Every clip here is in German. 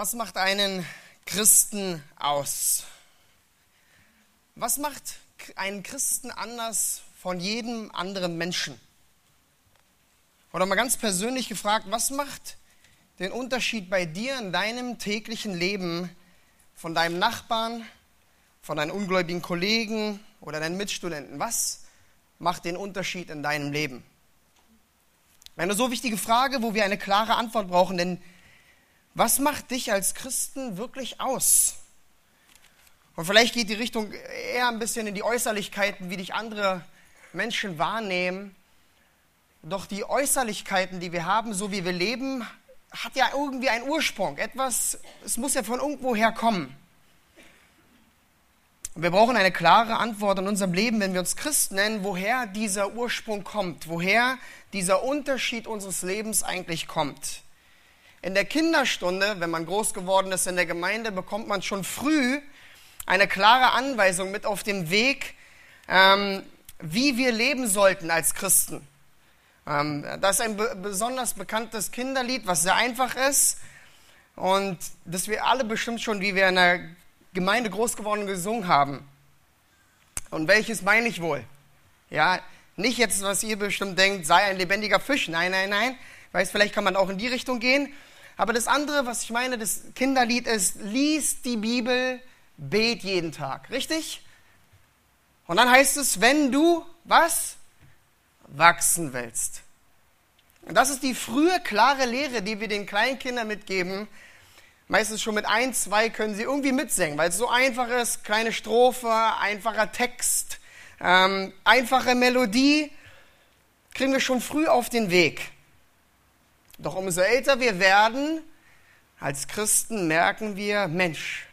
Was macht einen Christen aus? Was macht einen Christen anders von jedem anderen Menschen? Oder mal ganz persönlich gefragt, was macht den Unterschied bei dir in deinem täglichen Leben von deinem Nachbarn, von deinen ungläubigen Kollegen oder deinen Mitstudenten? Was macht den Unterschied in deinem Leben? Eine so wichtige Frage, wo wir eine klare Antwort brauchen, denn was macht dich als Christen wirklich aus? Und vielleicht geht die Richtung eher ein bisschen in die Äußerlichkeiten, wie dich andere Menschen wahrnehmen. Doch die Äußerlichkeiten, die wir haben, so wie wir leben, hat ja irgendwie einen Ursprung. Etwas, es muss ja von irgendwo herkommen. Und wir brauchen eine klare Antwort in unserem Leben, wenn wir uns Christen nennen, woher dieser Ursprung kommt, woher dieser Unterschied unseres Lebens eigentlich kommt. In der Kinderstunde, wenn man groß geworden ist in der Gemeinde, bekommt man schon früh eine klare Anweisung mit auf den Weg, ähm, wie wir leben sollten als Christen. Ähm, das ist ein besonders bekanntes Kinderlied, was sehr einfach ist und das wir alle bestimmt schon, wie wir in der Gemeinde groß geworden gesungen haben. Und welches meine ich wohl? Ja, nicht jetzt, was ihr bestimmt denkt, sei ein lebendiger Fisch. Nein, nein, nein. Weiß, vielleicht kann man auch in die Richtung gehen. Aber das andere, was ich meine, das Kinderlied ist, lies die Bibel, bet jeden Tag. Richtig? Und dann heißt es, wenn du was? Wachsen willst. Und das ist die frühe, klare Lehre, die wir den Kleinkindern mitgeben. Meistens schon mit ein, zwei können sie irgendwie mitsingen, weil es so einfach ist. Kleine Strophe, einfacher Text, ähm, einfache Melodie. Kriegen wir schon früh auf den Weg. Doch umso älter wir werden, als Christen merken wir, Mensch,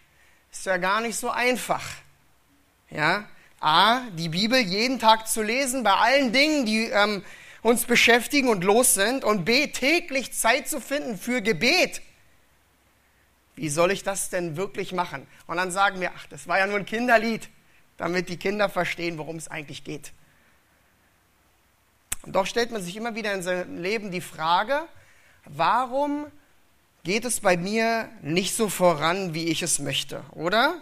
ist ja gar nicht so einfach. Ja, A, die Bibel jeden Tag zu lesen bei allen Dingen, die ähm, uns beschäftigen und los sind. Und B, täglich Zeit zu finden für Gebet. Wie soll ich das denn wirklich machen? Und dann sagen wir, ach, das war ja nur ein Kinderlied, damit die Kinder verstehen, worum es eigentlich geht. Und doch stellt man sich immer wieder in seinem Leben die Frage, warum geht es bei mir nicht so voran, wie ich es möchte, oder?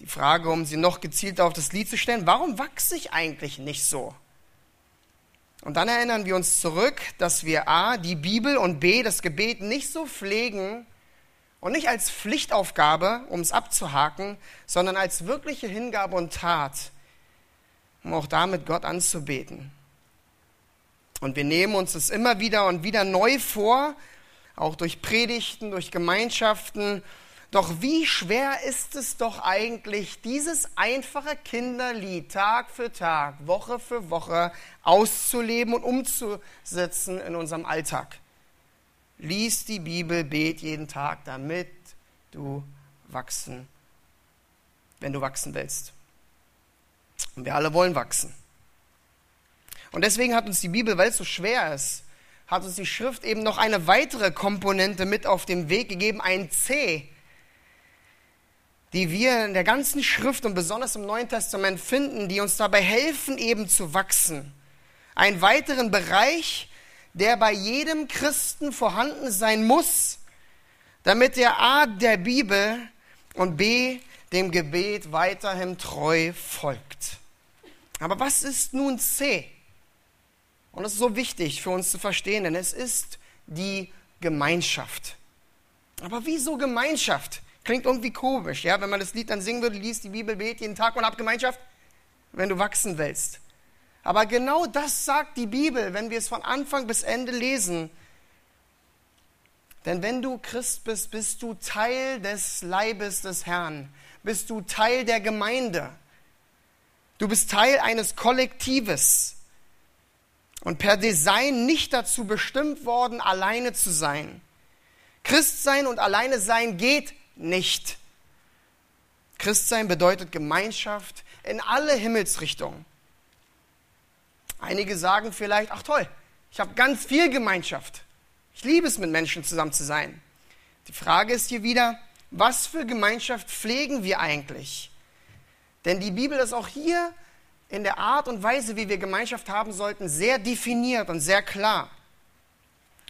Die Frage, um sie noch gezielter auf das Lied zu stellen, warum wachse ich eigentlich nicht so? Und dann erinnern wir uns zurück, dass wir A, die Bibel und B, das Gebet nicht so pflegen und nicht als Pflichtaufgabe, um es abzuhaken, sondern als wirkliche Hingabe und Tat, um auch damit Gott anzubeten. Und wir nehmen uns das immer wieder und wieder neu vor, auch durch Predigten, durch Gemeinschaften. Doch wie schwer ist es doch eigentlich, dieses einfache Kinderlied Tag für Tag, Woche für Woche auszuleben und umzusetzen in unserem Alltag. Lies die Bibel, bet jeden Tag, damit du wachsen, wenn du wachsen willst. Und wir alle wollen wachsen. Und deswegen hat uns die Bibel, weil es so schwer ist, hat uns die Schrift eben noch eine weitere Komponente mit auf den Weg gegeben, ein C, die wir in der ganzen Schrift und besonders im Neuen Testament finden, die uns dabei helfen, eben zu wachsen. Einen weiteren Bereich, der bei jedem Christen vorhanden sein muss, damit er A der Bibel und B dem Gebet weiterhin treu folgt. Aber was ist nun C? Und das ist so wichtig für uns zu verstehen, denn es ist die Gemeinschaft. Aber wieso Gemeinschaft? Klingt irgendwie komisch, ja? Wenn man das Lied dann singen würde, liest die Bibel, bet jeden Tag und hab Gemeinschaft, wenn du wachsen willst. Aber genau das sagt die Bibel, wenn wir es von Anfang bis Ende lesen. Denn wenn du Christ bist, bist du Teil des Leibes des Herrn, bist du Teil der Gemeinde. Du bist Teil eines Kollektives und per Design nicht dazu bestimmt worden, alleine zu sein. Christsein und alleine sein geht nicht. Christsein bedeutet Gemeinschaft in alle Himmelsrichtungen. Einige sagen vielleicht, ach toll, ich habe ganz viel Gemeinschaft. Ich liebe es, mit Menschen zusammen zu sein. Die Frage ist hier wieder, was für Gemeinschaft pflegen wir eigentlich? Denn die Bibel ist auch hier in der Art und Weise, wie wir Gemeinschaft haben sollten, sehr definiert und sehr klar.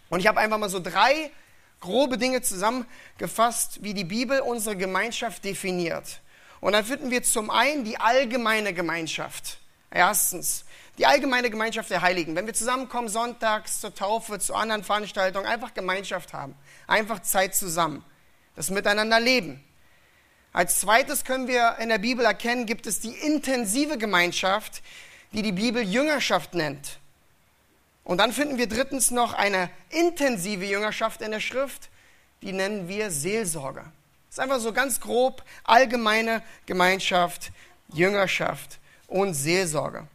Und ich habe einfach mal so drei grobe Dinge zusammengefasst, wie die Bibel unsere Gemeinschaft definiert. Und dann finden wir zum einen die allgemeine Gemeinschaft. Erstens, die allgemeine Gemeinschaft der Heiligen. Wenn wir zusammenkommen, sonntags zur Taufe, zu anderen Veranstaltungen, einfach Gemeinschaft haben. Einfach Zeit zusammen. Das Miteinander leben. Als zweites können wir in der Bibel erkennen, gibt es die intensive Gemeinschaft, die die Bibel Jüngerschaft nennt. Und dann finden wir drittens noch eine intensive Jüngerschaft in der Schrift, die nennen wir Seelsorge. Das ist einfach so ganz grob allgemeine Gemeinschaft, Jüngerschaft und Seelsorge.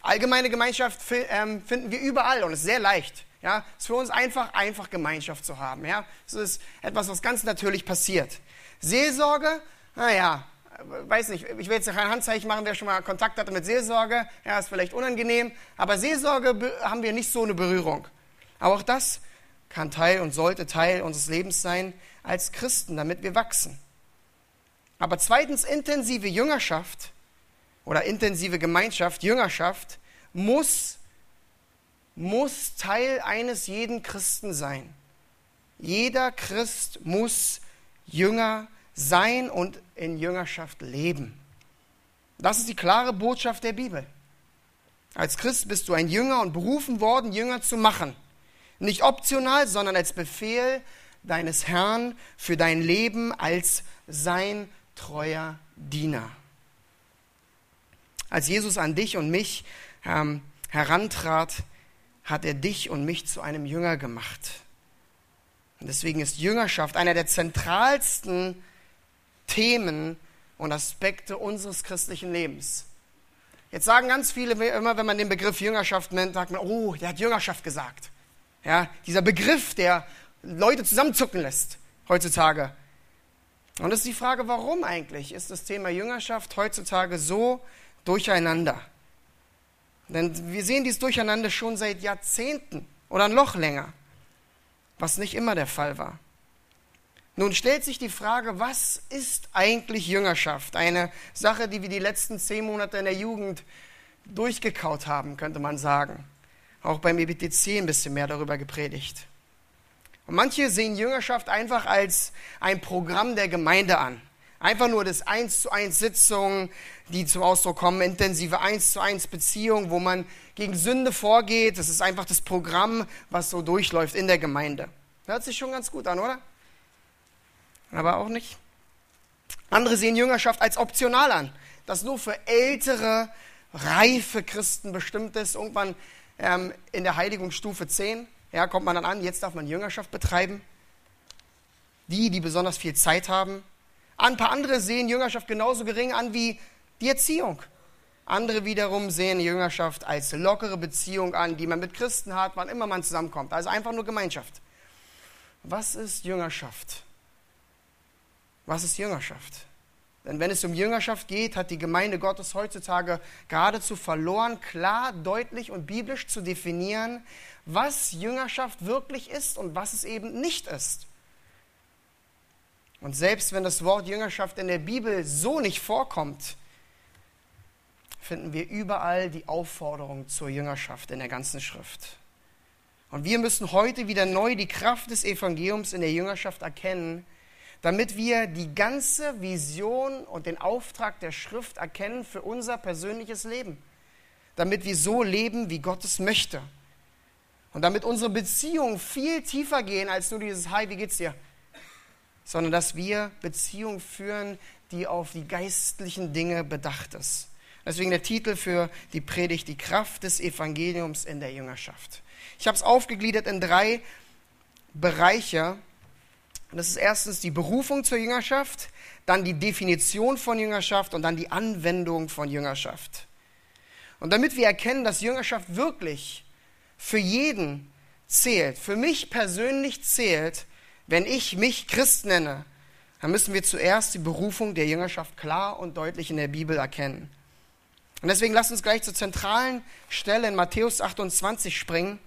Allgemeine Gemeinschaft ähm, finden wir überall und ist sehr leicht. Ja, es ist für uns einfach, einfach Gemeinschaft zu haben. Ja, es ist etwas, was ganz natürlich passiert. Seelsorge, naja, weiß nicht, ich will jetzt kein Handzeichen machen, wer schon mal Kontakt hatte mit Seelsorge, ja, ist vielleicht unangenehm, aber Seelsorge haben wir nicht so eine Berührung. Aber auch das kann Teil und sollte Teil unseres Lebens sein als Christen, damit wir wachsen. Aber zweitens, intensive Jüngerschaft oder intensive Gemeinschaft, Jüngerschaft, muss, muss Teil eines jeden Christen sein. Jeder Christ muss Jünger sein und in Jüngerschaft leben. Das ist die klare Botschaft der Bibel. Als Christ bist du ein Jünger und berufen worden, Jünger zu machen. Nicht optional, sondern als Befehl deines Herrn für dein Leben als sein treuer Diener. Als Jesus an dich und mich ähm, herantrat, hat er dich und mich zu einem Jünger gemacht. Und deswegen ist Jüngerschaft einer der zentralsten Themen und Aspekte unseres christlichen Lebens. Jetzt sagen ganz viele immer, wenn man den Begriff Jüngerschaft nennt, sagt man, oh, der hat Jüngerschaft gesagt. Ja, dieser Begriff, der Leute zusammenzucken lässt heutzutage. Und das ist die Frage, warum eigentlich ist das Thema Jüngerschaft heutzutage so durcheinander? Denn wir sehen dieses Durcheinander schon seit Jahrzehnten oder noch länger, was nicht immer der Fall war. Nun stellt sich die Frage, was ist eigentlich Jüngerschaft? Eine Sache, die wir die letzten zehn Monate in der Jugend durchgekaut haben, könnte man sagen. Auch beim EBTC ein bisschen mehr darüber gepredigt. Und manche sehen Jüngerschaft einfach als ein Programm der Gemeinde an. Einfach nur das eins zu eins Sitzungen, die zum Ausdruck kommen, intensive eins zu eins Beziehungen, wo man gegen Sünde vorgeht. Das ist einfach das Programm, was so durchläuft in der Gemeinde. Hört sich schon ganz gut an, oder? aber auch nicht. Andere sehen Jüngerschaft als optional an, das nur für ältere, reife Christen bestimmt ist. Irgendwann ähm, in der Heiligungsstufe 10 ja, kommt man dann an, jetzt darf man Jüngerschaft betreiben. Die, die besonders viel Zeit haben. Ein paar andere sehen Jüngerschaft genauso gering an wie die Erziehung. Andere wiederum sehen Jüngerschaft als lockere Beziehung an, die man mit Christen hat, wann immer man zusammenkommt. Also einfach nur Gemeinschaft. Was ist Jüngerschaft? Was ist Jüngerschaft? Denn wenn es um Jüngerschaft geht, hat die Gemeinde Gottes heutzutage geradezu verloren, klar, deutlich und biblisch zu definieren, was Jüngerschaft wirklich ist und was es eben nicht ist. Und selbst wenn das Wort Jüngerschaft in der Bibel so nicht vorkommt, finden wir überall die Aufforderung zur Jüngerschaft in der ganzen Schrift. Und wir müssen heute wieder neu die Kraft des Evangeliums in der Jüngerschaft erkennen, damit wir die ganze Vision und den Auftrag der Schrift erkennen für unser persönliches Leben. Damit wir so leben, wie Gott es möchte. Und damit unsere Beziehungen viel tiefer gehen als nur dieses Hi, wie geht's dir? Sondern dass wir Beziehungen führen, die auf die geistlichen Dinge bedacht ist. Deswegen der Titel für die Predigt, die Kraft des Evangeliums in der Jüngerschaft. Ich habe es aufgegliedert in drei Bereiche, das ist erstens die Berufung zur Jüngerschaft, dann die Definition von Jüngerschaft und dann die Anwendung von Jüngerschaft. Und damit wir erkennen, dass Jüngerschaft wirklich für jeden zählt, für mich persönlich zählt, wenn ich mich Christ nenne, dann müssen wir zuerst die Berufung der Jüngerschaft klar und deutlich in der Bibel erkennen. Und deswegen lasst uns gleich zur zentralen Stelle in Matthäus 28 springen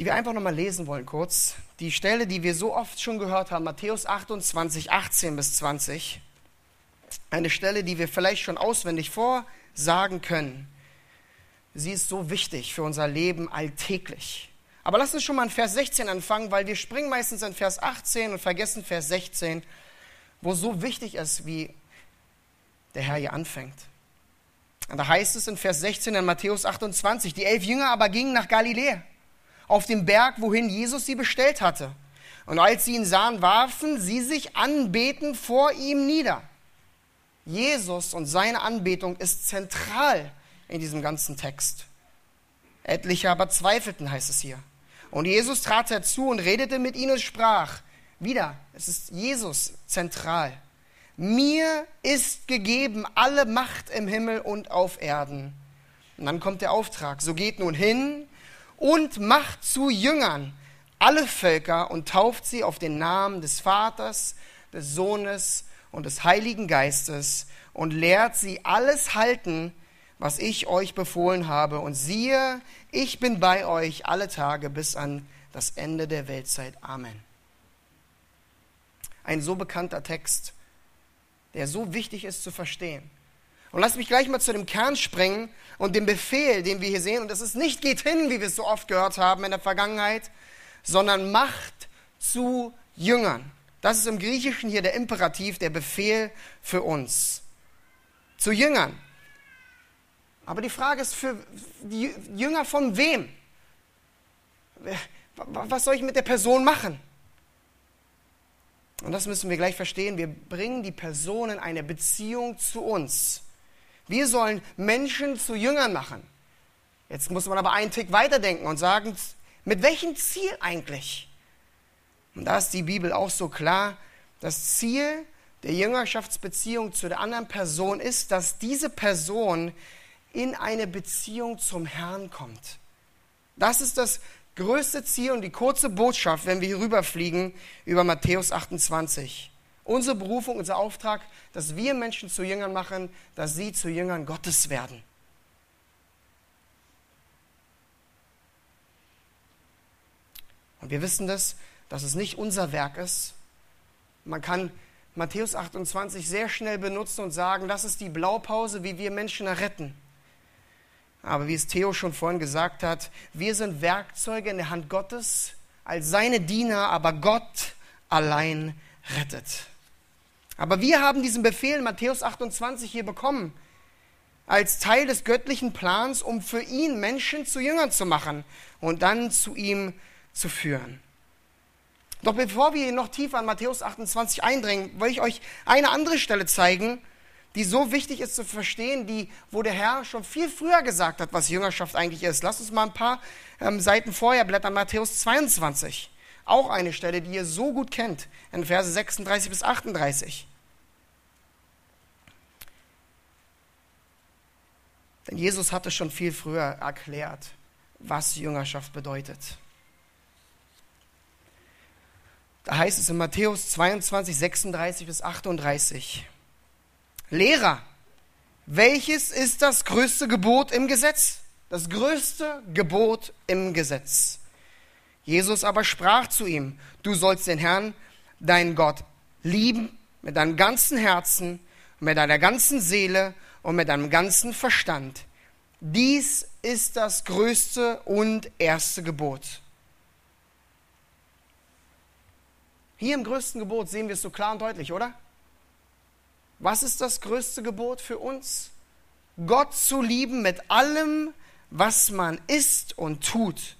die wir einfach nochmal lesen wollen kurz. Die Stelle, die wir so oft schon gehört haben, Matthäus 28, 18 bis 20. Eine Stelle, die wir vielleicht schon auswendig vorsagen können. Sie ist so wichtig für unser Leben alltäglich. Aber lass uns schon mal in Vers 16 anfangen, weil wir springen meistens in Vers 18 und vergessen Vers 16, wo so wichtig ist, wie der Herr hier anfängt. Und da heißt es in Vers 16 in Matthäus 28, die elf Jünger aber gingen nach Galiläa, auf den Berg, wohin Jesus sie bestellt hatte. Und als sie ihn sahen, warfen sie sich anbeten vor ihm nieder. Jesus und seine Anbetung ist zentral in diesem ganzen Text. Etliche aber zweifelten, heißt es hier. Und Jesus trat herzu und redete mit ihnen und sprach, wieder, es ist Jesus zentral. Mir ist gegeben alle Macht im Himmel und auf Erden. Und dann kommt der Auftrag, so geht nun hin und macht zu Jüngern alle Völker und tauft sie auf den Namen des Vaters, des Sohnes und des Heiligen Geistes und lehrt sie alles halten, was ich euch befohlen habe. Und siehe, ich bin bei euch alle Tage bis an das Ende der Weltzeit. Amen. Ein so bekannter Text, der so wichtig ist zu verstehen. Und lasst mich gleich mal zu dem Kern springen und dem Befehl, den wir hier sehen. Und das ist nicht geht hin, wie wir es so oft gehört haben in der Vergangenheit, sondern macht zu Jüngern. Das ist im Griechischen hier der Imperativ, der Befehl für uns. Zu Jüngern. Aber die Frage ist für die Jünger von wem? Was soll ich mit der Person machen? Und das müssen wir gleich verstehen. Wir bringen die Person in eine Beziehung zu uns. Wir sollen Menschen zu Jüngern machen. Jetzt muss man aber einen Tick weiterdenken und sagen, mit welchem Ziel eigentlich? Und da ist die Bibel auch so klar. Das Ziel der Jüngerschaftsbeziehung zu der anderen Person ist, dass diese Person in eine Beziehung zum Herrn kommt. Das ist das größte Ziel und die kurze Botschaft, wenn wir hier rüberfliegen über Matthäus 28. Unsere Berufung, unser Auftrag, dass wir Menschen zu Jüngern machen, dass sie zu Jüngern Gottes werden. Und wir wissen das, dass es nicht unser Werk ist. Man kann Matthäus 28 sehr schnell benutzen und sagen, das ist die Blaupause, wie wir Menschen retten. Aber wie es Theo schon vorhin gesagt hat, wir sind Werkzeuge in der Hand Gottes, als seine Diener, aber Gott allein rettet. Aber wir haben diesen Befehl in Matthäus 28 hier bekommen, als Teil des göttlichen Plans, um für ihn Menschen zu Jüngern zu machen und dann zu ihm zu führen. Doch bevor wir noch tiefer an Matthäus 28 eindringen, will ich euch eine andere Stelle zeigen, die so wichtig ist zu verstehen, die, wo der Herr schon viel früher gesagt hat, was Jüngerschaft eigentlich ist. Lasst uns mal ein paar ähm, Seiten vorher blättern, Matthäus 22. Auch eine Stelle, die ihr so gut kennt, in Verse 36 bis 38. Denn Jesus hatte schon viel früher erklärt, was Jüngerschaft bedeutet. Da heißt es in Matthäus 22, 36 bis 38. Lehrer, welches ist das größte Gebot im Gesetz? Das größte Gebot im Gesetz. Jesus aber sprach zu ihm, du sollst den Herrn, deinen Gott, lieben mit deinem ganzen Herzen, mit deiner ganzen Seele und mit deinem ganzen Verstand. Dies ist das größte und erste Gebot. Hier im größten Gebot sehen wir es so klar und deutlich, oder? Was ist das größte Gebot für uns? Gott zu lieben mit allem, was man ist und tut.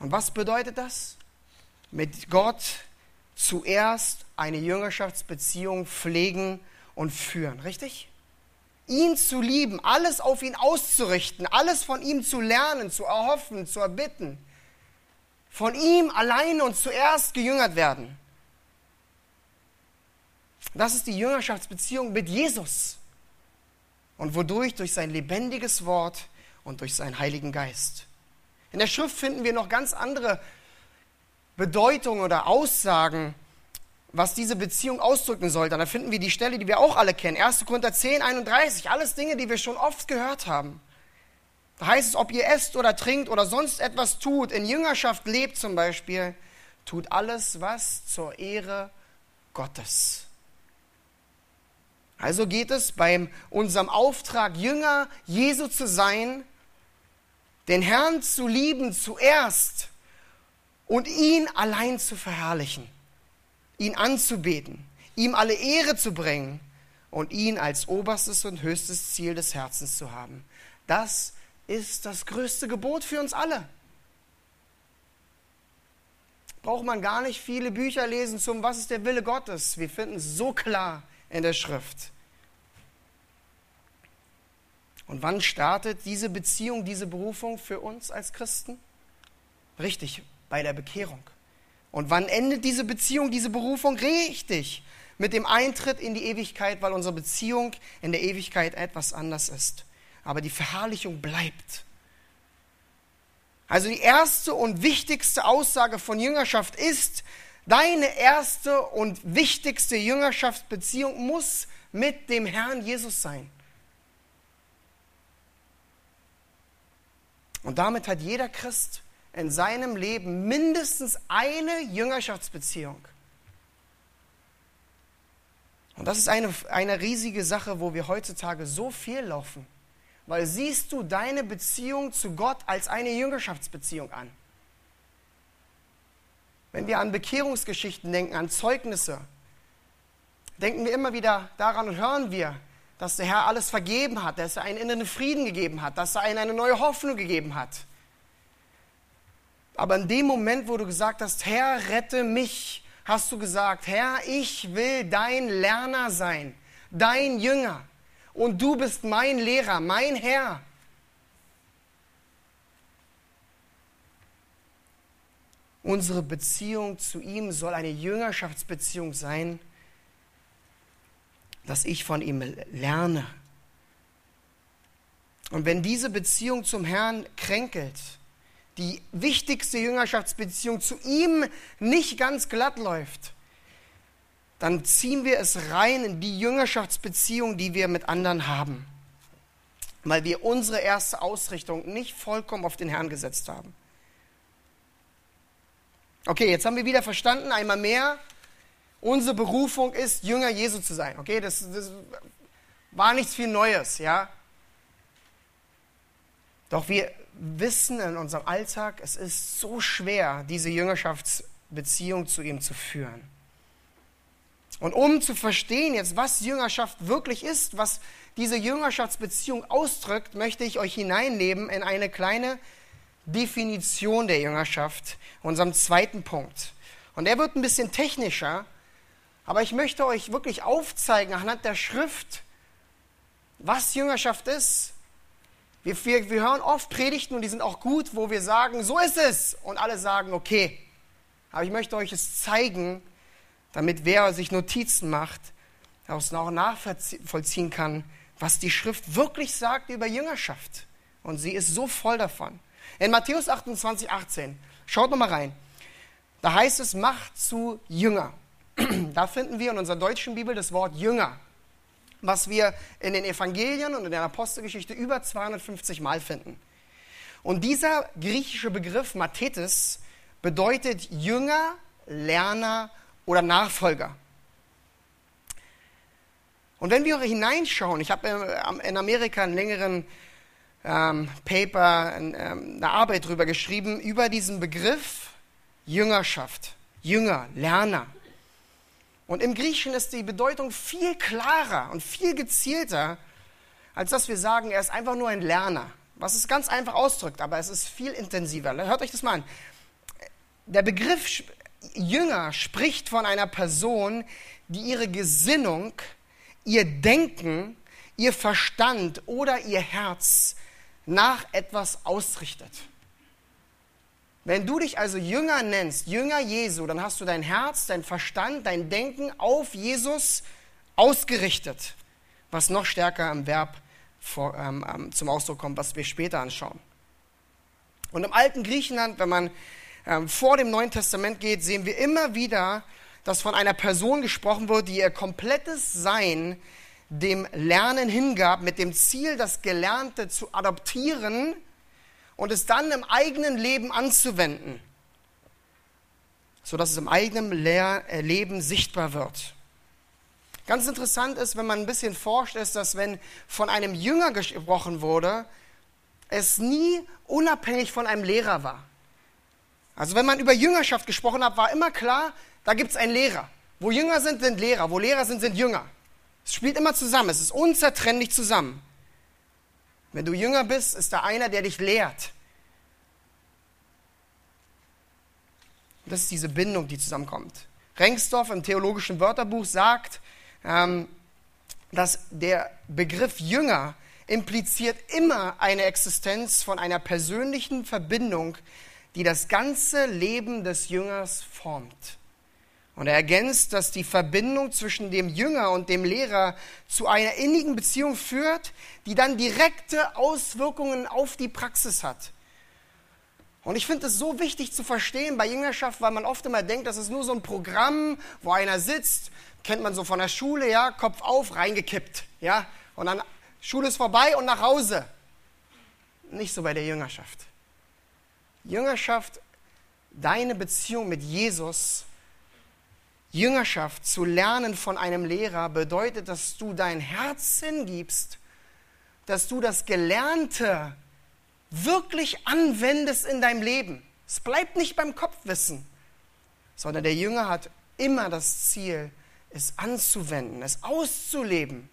Und was bedeutet das? Mit Gott zuerst eine Jüngerschaftsbeziehung pflegen und führen, richtig? Ihn zu lieben, alles auf ihn auszurichten, alles von ihm zu lernen, zu erhoffen, zu erbitten. Von ihm alleine und zuerst gejüngert werden. Das ist die Jüngerschaftsbeziehung mit Jesus. Und wodurch? Durch sein lebendiges Wort und durch seinen Heiligen Geist. In der Schrift finden wir noch ganz andere Bedeutungen oder Aussagen, was diese Beziehung ausdrücken sollte. Da finden wir die Stelle, die wir auch alle kennen. 1. Korinther 10, 31. Alles Dinge, die wir schon oft gehört haben. Da heißt es, ob ihr esst oder trinkt oder sonst etwas tut, in Jüngerschaft lebt zum Beispiel, tut alles was zur Ehre Gottes. Also geht es bei unserem Auftrag, Jünger Jesu zu sein, den Herrn zu lieben zuerst und ihn allein zu verherrlichen, ihn anzubeten, ihm alle Ehre zu bringen und ihn als oberstes und höchstes Ziel des Herzens zu haben. Das ist das größte Gebot für uns alle. Braucht man gar nicht viele Bücher lesen zum Was ist der Wille Gottes. Wir finden es so klar in der Schrift. Und wann startet diese Beziehung, diese Berufung für uns als Christen? Richtig, bei der Bekehrung. Und wann endet diese Beziehung, diese Berufung? Richtig, mit dem Eintritt in die Ewigkeit, weil unsere Beziehung in der Ewigkeit etwas anders ist. Aber die Verherrlichung bleibt. Also die erste und wichtigste Aussage von Jüngerschaft ist, deine erste und wichtigste Jüngerschaftsbeziehung muss mit dem Herrn Jesus sein. Und damit hat jeder Christ in seinem Leben mindestens eine Jüngerschaftsbeziehung. Und das ist eine, eine riesige Sache, wo wir heutzutage so viel laufen. Weil siehst du deine Beziehung zu Gott als eine Jüngerschaftsbeziehung an. Wenn wir an Bekehrungsgeschichten denken, an Zeugnisse, denken wir immer wieder daran und hören wir, dass der Herr alles vergeben hat, dass er einen inneren Frieden gegeben hat, dass er einen eine neue Hoffnung gegeben hat. Aber in dem Moment, wo du gesagt hast, Herr, rette mich, hast du gesagt, Herr, ich will dein Lerner sein, dein Jünger. Und du bist mein Lehrer, mein Herr. Unsere Beziehung zu ihm soll eine Jüngerschaftsbeziehung sein, dass ich von ihm lerne. Und wenn diese Beziehung zum Herrn kränkelt, die wichtigste Jüngerschaftsbeziehung zu ihm nicht ganz glatt läuft, dann ziehen wir es rein in die Jüngerschaftsbeziehung, die wir mit anderen haben, weil wir unsere erste Ausrichtung nicht vollkommen auf den Herrn gesetzt haben. Okay, jetzt haben wir wieder verstanden, einmal mehr, unsere Berufung ist, Jünger Jesu zu sein. Okay, das, das war nichts viel Neues, ja. Doch wir wissen in unserem Alltag, es ist so schwer, diese Jüngerschaftsbeziehung zu ihm zu führen. Und um zu verstehen jetzt, was Jüngerschaft wirklich ist, was diese Jüngerschaftsbeziehung ausdrückt, möchte ich euch hineinnehmen in eine kleine Definition der Jüngerschaft, unserem zweiten Punkt. Und der wird ein bisschen technischer, aber ich möchte euch wirklich aufzeigen anhand der Schrift, was Jüngerschaft ist. Wir, wir, wir hören oft Predigten und die sind auch gut, wo wir sagen, so ist es. Und alle sagen, okay. Aber ich möchte euch es zeigen, damit wer sich Notizen macht, daraus auch nachvollziehen kann, was die Schrift wirklich sagt über Jüngerschaft. Und sie ist so voll davon. In Matthäus 28, 18, schaut nochmal rein. Da heißt es, macht zu Jünger. Da finden wir in unserer deutschen Bibel das Wort Jünger, was wir in den Evangelien und in der Apostelgeschichte über 250 Mal finden. Und dieser griechische Begriff Mathetes bedeutet Jünger, Lerner oder Nachfolger. Und wenn wir hineinschauen, ich habe in Amerika einen längeren ähm, Paper, ähm, eine Arbeit darüber geschrieben, über diesen Begriff Jüngerschaft, Jünger, Lerner. Und im Griechischen ist die Bedeutung viel klarer und viel gezielter, als dass wir sagen, er ist einfach nur ein Lerner. Was es ganz einfach ausdrückt, aber es ist viel intensiver. Hört euch das mal an. Der Begriff Jünger spricht von einer Person, die ihre Gesinnung, ihr Denken, ihr Verstand oder ihr Herz nach etwas ausrichtet. Wenn du dich also Jünger nennst, Jünger Jesu, dann hast du dein Herz, dein Verstand, dein Denken auf Jesus ausgerichtet, was noch stärker im Verb vor, ähm, ähm, zum Ausdruck kommt, was wir später anschauen. Und im alten Griechenland, wenn man ähm, vor dem Neuen Testament geht, sehen wir immer wieder, dass von einer Person gesprochen wird, die ihr komplettes Sein dem Lernen hingab, mit dem Ziel, das Gelernte zu adoptieren und es dann im eigenen Leben anzuwenden, sodass es im eigenen Lehr äh, Leben sichtbar wird. Ganz interessant ist, wenn man ein bisschen forscht, ist, dass wenn von einem Jünger gesprochen wurde, es nie unabhängig von einem Lehrer war. Also wenn man über Jüngerschaft gesprochen hat, war immer klar, da gibt es einen Lehrer. Wo Jünger sind, sind Lehrer. Wo Lehrer sind, sind Jünger. Es spielt immer zusammen. Es ist unzertrennlich zusammen. Wenn du Jünger bist, ist da einer, der dich lehrt. Das ist diese Bindung, die zusammenkommt. Rengsdorf im theologischen Wörterbuch sagt, ähm, dass der Begriff Jünger impliziert immer eine Existenz von einer persönlichen Verbindung, die das ganze Leben des Jüngers formt. Und er ergänzt, dass die Verbindung zwischen dem Jünger und dem Lehrer zu einer innigen Beziehung führt, die dann direkte Auswirkungen auf die Praxis hat. Und ich finde es so wichtig zu verstehen bei Jüngerschaft, weil man oft immer denkt, das ist nur so ein Programm, wo einer sitzt, kennt man so von der Schule, ja, Kopf auf, reingekippt, ja, und dann Schule ist vorbei und nach Hause. Nicht so bei der Jüngerschaft. Jüngerschaft, deine Beziehung mit Jesus, Jüngerschaft zu lernen von einem Lehrer bedeutet, dass du dein Herz hingibst, dass du das Gelernte wirklich anwendest in deinem Leben. Es bleibt nicht beim Kopfwissen, sondern der Jünger hat immer das Ziel, es anzuwenden, es auszuleben.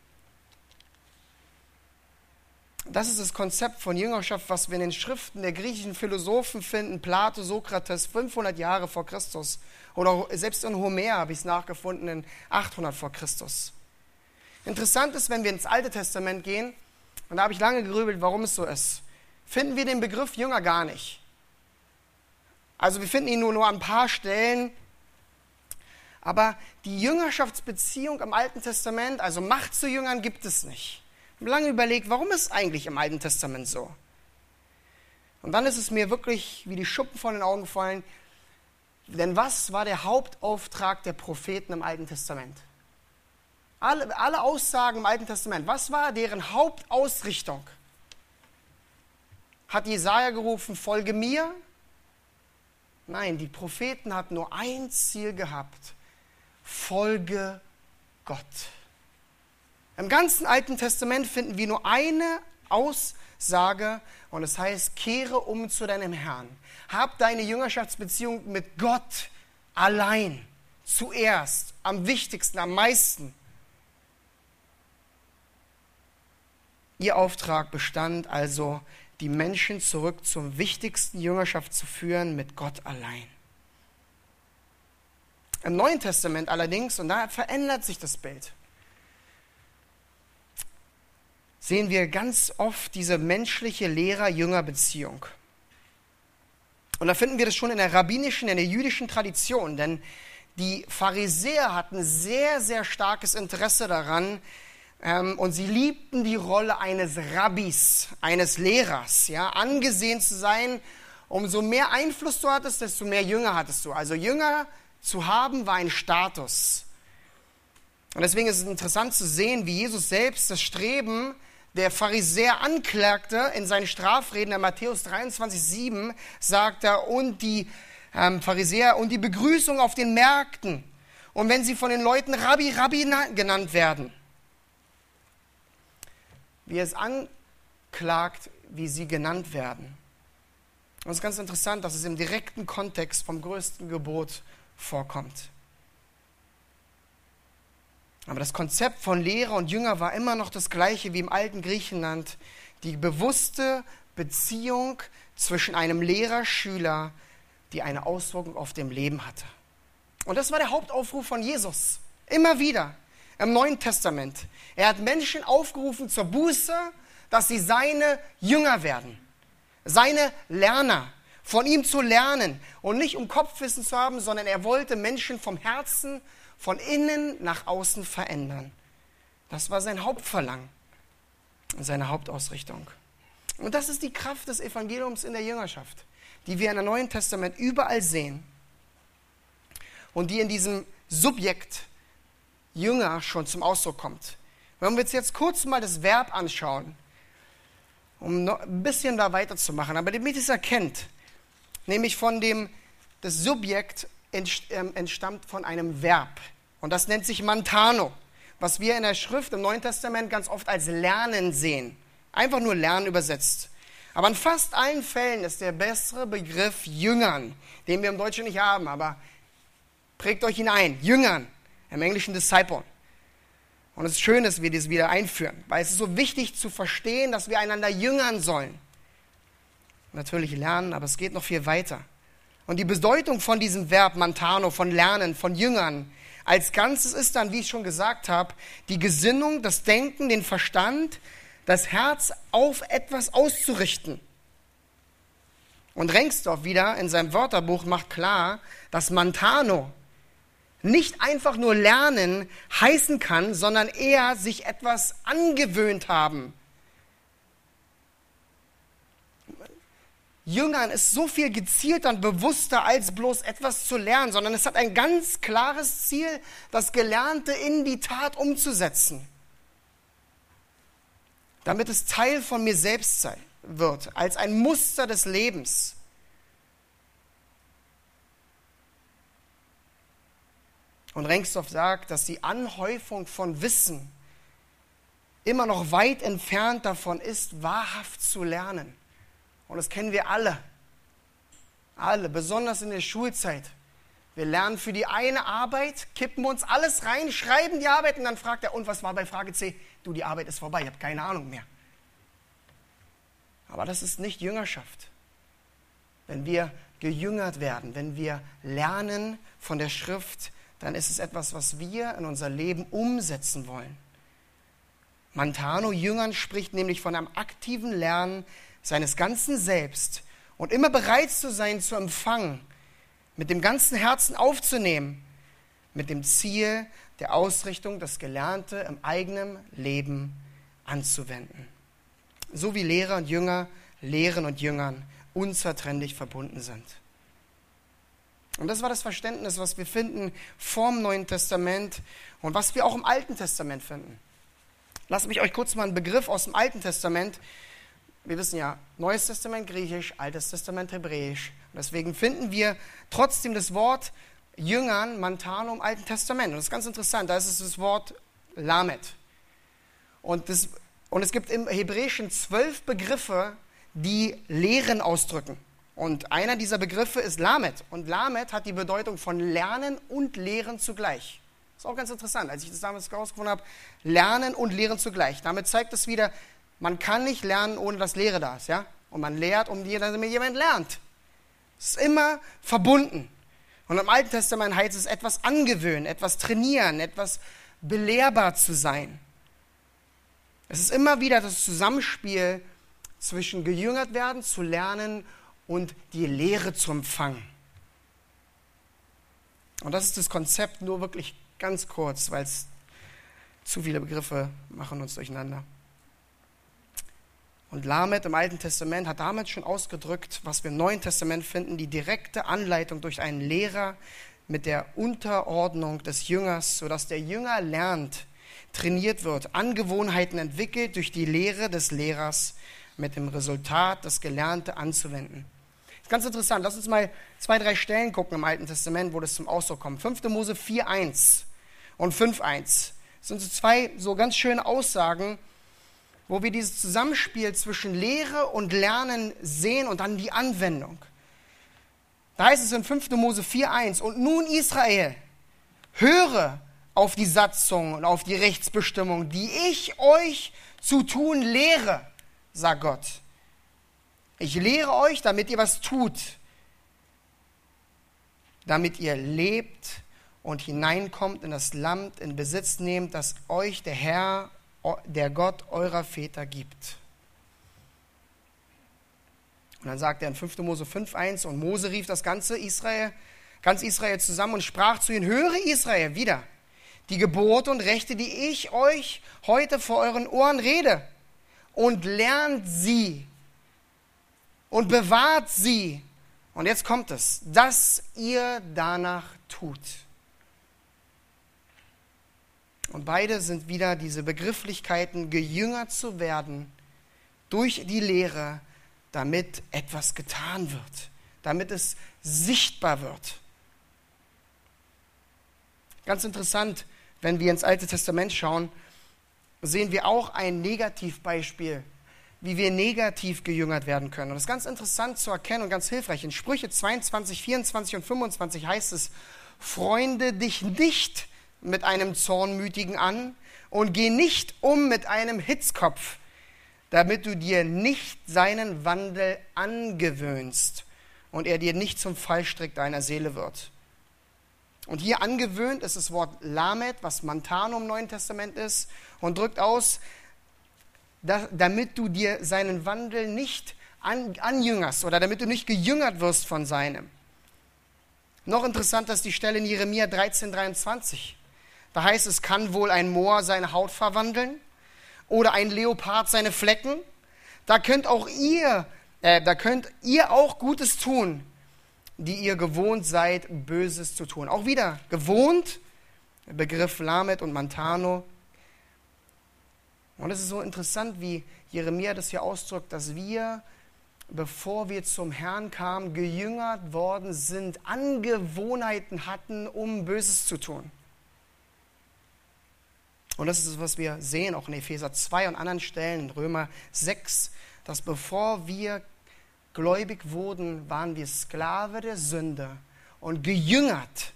Das ist das Konzept von Jüngerschaft, was wir in den Schriften der griechischen Philosophen finden, Plato, Sokrates, 500 Jahre vor Christus. Oder selbst in Homer habe ich es nachgefunden, in 800 vor Christus. Interessant ist, wenn wir ins Alte Testament gehen, und da habe ich lange gerübelt, warum es so ist, finden wir den Begriff Jünger gar nicht. Also wir finden ihn nur, nur an ein paar Stellen. Aber die Jüngerschaftsbeziehung im Alten Testament, also Macht zu Jüngern, gibt es nicht. Ich habe lange überlegt, warum ist es eigentlich im Alten Testament so? Und dann ist es mir wirklich wie die Schuppen von den Augen gefallen, denn was war der Hauptauftrag der Propheten im Alten Testament? Alle, alle Aussagen im Alten Testament, was war deren Hauptausrichtung? Hat Jesaja gerufen, folge mir? Nein, die Propheten hatten nur ein Ziel gehabt: folge Gott. Im ganzen Alten Testament finden wir nur eine Aussage und es heißt, kehre um zu deinem Herrn. Hab deine Jüngerschaftsbeziehung mit Gott allein, zuerst, am wichtigsten, am meisten. Ihr Auftrag bestand also, die Menschen zurück zum wichtigsten Jüngerschaft zu führen, mit Gott allein. Im Neuen Testament allerdings, und da verändert sich das Bild. sehen wir ganz oft diese menschliche Lehrer-Jünger-Beziehung. Und da finden wir das schon in der rabbinischen, in der jüdischen Tradition, denn die Pharisäer hatten sehr, sehr starkes Interesse daran ähm, und sie liebten die Rolle eines Rabbis, eines Lehrers, ja, angesehen zu sein. Umso mehr Einfluss du hattest, desto mehr Jünger hattest du. Also Jünger zu haben war ein Status. Und deswegen ist es interessant zu sehen, wie Jesus selbst das Streben der Pharisäer anklagte in seinen Strafreden, in Matthäus 23, 7, sagt er, und die ähm, Pharisäer und die Begrüßung auf den Märkten. Und wenn sie von den Leuten Rabbi, Rabbi genannt werden, wie es anklagt, wie sie genannt werden. Und es ist ganz interessant, dass es im direkten Kontext vom größten Gebot vorkommt. Aber das Konzept von Lehrer und Jünger war immer noch das gleiche wie im alten Griechenland. Die bewusste Beziehung zwischen einem Lehrer-Schüler, die eine Auswirkung auf dem Leben hatte. Und das war der Hauptaufruf von Jesus. Immer wieder im Neuen Testament. Er hat Menschen aufgerufen zur Buße, dass sie seine Jünger werden, seine Lerner, von ihm zu lernen und nicht um Kopfwissen zu haben, sondern er wollte Menschen vom Herzen von innen nach außen verändern. Das war sein Hauptverlangen und seine Hauptausrichtung. Und das ist die Kraft des Evangeliums in der Jüngerschaft, die wir in im Neuen Testament überall sehen und die in diesem Subjekt Jünger schon zum Ausdruck kommt. Wenn wir uns jetzt kurz mal das Verb anschauen, um noch ein bisschen da weiterzumachen, aber damit ihr es erkennt, nämlich von dem, das Subjekt entstammt von einem Verb. Und das nennt sich Mantano, was wir in der Schrift im Neuen Testament ganz oft als Lernen sehen. Einfach nur Lernen übersetzt. Aber in fast allen Fällen ist der bessere Begriff Jüngern, den wir im Deutschen nicht haben, aber prägt euch ihn ein. Jüngern, im Englischen Disciple. Und es ist schön, dass wir das wieder einführen, weil es ist so wichtig zu verstehen, dass wir einander jüngern sollen. Natürlich lernen, aber es geht noch viel weiter. Und die Bedeutung von diesem Verb Mantano, von Lernen, von Jüngern, als Ganzes ist dann, wie ich schon gesagt habe, die Gesinnung, das Denken, den Verstand, das Herz auf etwas auszurichten. Und Rengsdorf wieder in seinem Wörterbuch macht klar, dass Mantano nicht einfach nur lernen heißen kann, sondern eher sich etwas angewöhnt haben. Jüngern ist so viel gezielter und bewusster als bloß etwas zu lernen, sondern es hat ein ganz klares Ziel, das Gelernte in die Tat umzusetzen, damit es Teil von mir selbst sei, wird, als ein Muster des Lebens. Und Rengsdorf sagt, dass die Anhäufung von Wissen immer noch weit entfernt davon ist, wahrhaft zu lernen. Und das kennen wir alle. Alle, besonders in der Schulzeit. Wir lernen für die eine Arbeit, kippen uns alles rein, schreiben die Arbeit und dann fragt er, und was war bei Frage C? Du, die Arbeit ist vorbei, ich habe keine Ahnung mehr. Aber das ist nicht Jüngerschaft. Wenn wir gejüngert werden, wenn wir lernen von der Schrift, dann ist es etwas, was wir in unser Leben umsetzen wollen. Mantano Jüngern spricht nämlich von einem aktiven Lernen seines ganzen Selbst und immer bereit zu sein zu empfangen, mit dem ganzen Herzen aufzunehmen, mit dem Ziel der Ausrichtung, das Gelernte im eigenen Leben anzuwenden. So wie Lehrer und Jünger, Lehren und Jüngern unzertrennlich verbunden sind. Und das war das Verständnis, was wir finden vorm Neuen Testament und was wir auch im Alten Testament finden. Lasst mich euch kurz mal einen Begriff aus dem Alten Testament wir wissen ja, Neues Testament Griechisch, Altes Testament Hebräisch. Und deswegen finden wir trotzdem das Wort Jüngern, Mantano im Alten Testament. Und das ist ganz interessant, da ist es das Wort Lamet. Und, das, und es gibt im Hebräischen zwölf Begriffe, die Lehren ausdrücken. Und einer dieser Begriffe ist Lamet. Und Lamet hat die Bedeutung von Lernen und Lehren zugleich. Das ist auch ganz interessant, als ich das damals herausgefunden habe. Lernen und Lehren zugleich. Damit zeigt es wieder, man kann nicht lernen, ohne dass Lehre da ist. Ja? Und man lehrt, um die, damit jemand lernt. Es ist immer verbunden. Und im Alten Testament heißt es etwas angewöhnen, etwas trainieren, etwas belehrbar zu sein. Es ist immer wieder das Zusammenspiel zwischen gejüngert werden, zu lernen und die Lehre zu empfangen. Und das ist das Konzept nur wirklich ganz kurz, weil es zu viele Begriffe machen uns durcheinander. Und Lamed im Alten Testament hat damals schon ausgedrückt, was wir im Neuen Testament finden, die direkte Anleitung durch einen Lehrer mit der Unterordnung des Jüngers, sodass der Jünger lernt, trainiert wird, Angewohnheiten entwickelt durch die Lehre des Lehrers mit dem Resultat, das Gelernte anzuwenden. Das ist ganz interessant. Lass uns mal zwei, drei Stellen gucken im Alten Testament, wo das zum Ausdruck kommt. 5. Mose 4.1 und 5.1. Das sind so zwei so ganz schöne Aussagen, wo wir dieses Zusammenspiel zwischen Lehre und Lernen sehen und dann die Anwendung. Da heißt es in 5. Mose 4.1, und nun Israel, höre auf die Satzung und auf die Rechtsbestimmung, die ich euch zu tun lehre, sagt Gott. Ich lehre euch, damit ihr was tut, damit ihr lebt und hineinkommt in das Land, in Besitz nehmt, das euch der Herr der Gott eurer Väter gibt. Und dann sagt er in 5. Mose 5.1, und Mose rief das ganze Israel, ganz Israel zusammen und sprach zu ihnen, höre Israel wieder, die Gebote und Rechte, die ich euch heute vor euren Ohren rede, und lernt sie und bewahrt sie. Und jetzt kommt es, dass ihr danach tut. Und beide sind wieder diese Begrifflichkeiten, gejüngert zu werden durch die Lehre, damit etwas getan wird, damit es sichtbar wird. Ganz interessant, wenn wir ins Alte Testament schauen, sehen wir auch ein Negativbeispiel wie wir negativ gejüngert werden können. Und das ist ganz interessant zu erkennen und ganz hilfreich. In Sprüche 22, 24 und 25 heißt es, Freunde dich nicht mit einem Zornmütigen an und geh nicht um mit einem Hitzkopf, damit du dir nicht seinen Wandel angewöhnst und er dir nicht zum Fallstrick deiner Seele wird. Und hier angewöhnt ist das Wort Lamed, was Mantano im Neuen Testament ist, und drückt aus, damit du dir seinen Wandel nicht an, anjüngerst oder damit du nicht gejüngert wirst von seinem. Noch interessanter ist die Stelle in Jeremia 13, 23. Da heißt es, kann wohl ein Moor seine Haut verwandeln oder ein Leopard seine Flecken? Da könnt auch ihr, äh, da könnt ihr auch Gutes tun, die ihr gewohnt seid, Böses zu tun. Auch wieder gewohnt, Begriff Lamed und Mantano. Und es ist so interessant, wie Jeremia das hier ausdrückt, dass wir, bevor wir zum Herrn kamen, gejüngert worden sind, Angewohnheiten hatten, um Böses zu tun. Und das ist es, was wir sehen, auch in Epheser 2 und anderen Stellen, in Römer 6, dass bevor wir gläubig wurden, waren wir Sklave der Sünde und gejüngert,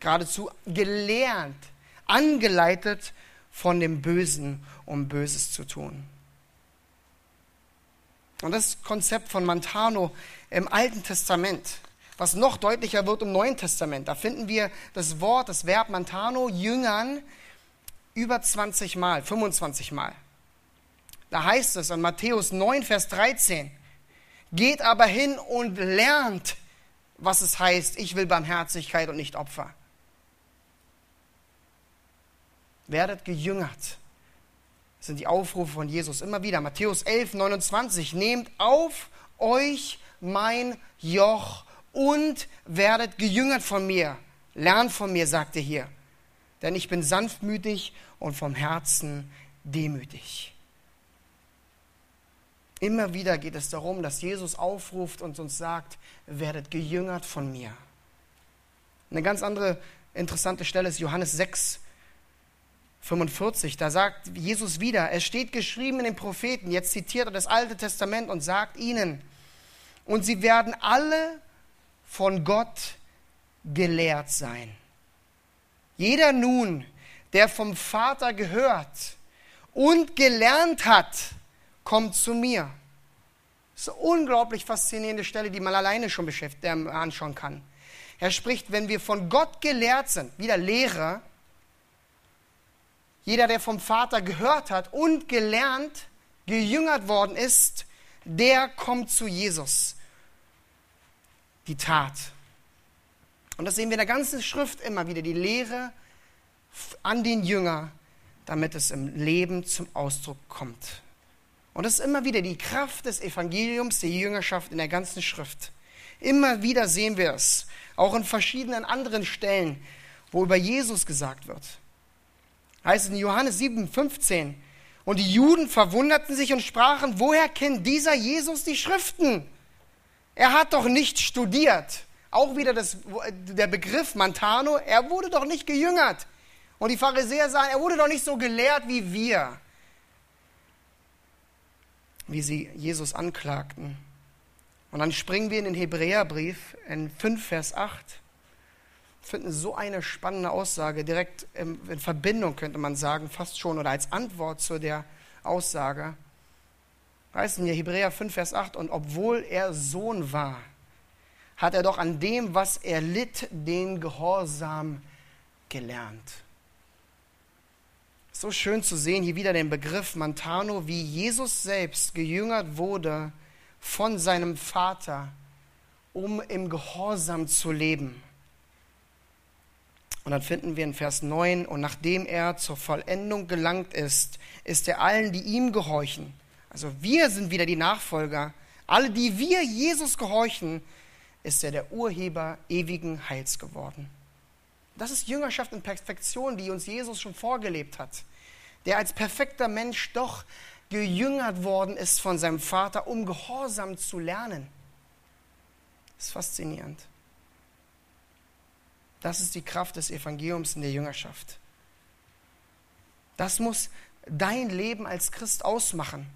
geradezu gelernt, angeleitet von dem Bösen, um Böses zu tun. Und das Konzept von Mantano im Alten Testament, was noch deutlicher wird im Neuen Testament, da finden wir das Wort, das Verb Mantano, Jüngern, über 20 Mal, 25 Mal. Da heißt es in Matthäus 9, Vers 13, geht aber hin und lernt, was es heißt, ich will Barmherzigkeit und nicht Opfer. Werdet gejüngert. Das sind die Aufrufe von Jesus immer wieder. Matthäus 11, 29, nehmt auf euch mein Joch und werdet gejüngert von mir. Lernt von mir, sagt er hier denn ich bin sanftmütig und vom Herzen demütig. Immer wieder geht es darum, dass Jesus aufruft und uns sagt, werdet gejüngert von mir. Eine ganz andere interessante Stelle ist Johannes 6, 45. Da sagt Jesus wieder, es steht geschrieben in den Propheten, jetzt zitiert er das Alte Testament und sagt ihnen, und sie werden alle von Gott gelehrt sein. Jeder nun, der vom Vater gehört und gelernt hat, kommt zu mir. Das ist eine unglaublich faszinierende Stelle, die man alleine schon anschauen kann. Er spricht, wenn wir von Gott gelehrt sind, wieder Lehrer, jeder, der vom Vater gehört hat und gelernt, gejüngert worden ist, der kommt zu Jesus. Die Tat. Und das sehen wir in der ganzen Schrift immer wieder, die Lehre an den Jünger, damit es im Leben zum Ausdruck kommt. Und das ist immer wieder die Kraft des Evangeliums, der Jüngerschaft in der ganzen Schrift. Immer wieder sehen wir es, auch in verschiedenen anderen Stellen, wo über Jesus gesagt wird. Heißt in Johannes 7, 15, und die Juden verwunderten sich und sprachen, woher kennt dieser Jesus die Schriften? Er hat doch nicht studiert auch wieder das, der Begriff Mantano, er wurde doch nicht gejüngert. Und die Pharisäer sagen, er wurde doch nicht so gelehrt wie wir. Wie sie Jesus anklagten. Und dann springen wir in den Hebräerbrief in 5, Vers 8. Finden so eine spannende Aussage, direkt in Verbindung könnte man sagen, fast schon, oder als Antwort zu der Aussage. Heißt in Hebräer 5, Vers 8, und obwohl er Sohn war, hat er doch an dem, was er litt, den Gehorsam gelernt. So schön zu sehen, hier wieder den Begriff Mantano, wie Jesus selbst gejüngert wurde von seinem Vater, um im Gehorsam zu leben. Und dann finden wir in Vers 9, und nachdem er zur Vollendung gelangt ist, ist er allen, die ihm gehorchen, also wir sind wieder die Nachfolger, alle, die wir Jesus gehorchen, ist er der Urheber ewigen Heils geworden. Das ist Jüngerschaft in Perfektion, die uns Jesus schon vorgelebt hat, der als perfekter Mensch doch gejüngert worden ist von seinem Vater, um Gehorsam zu lernen. Das ist faszinierend. Das ist die Kraft des Evangeliums in der Jüngerschaft. Das muss dein Leben als Christ ausmachen.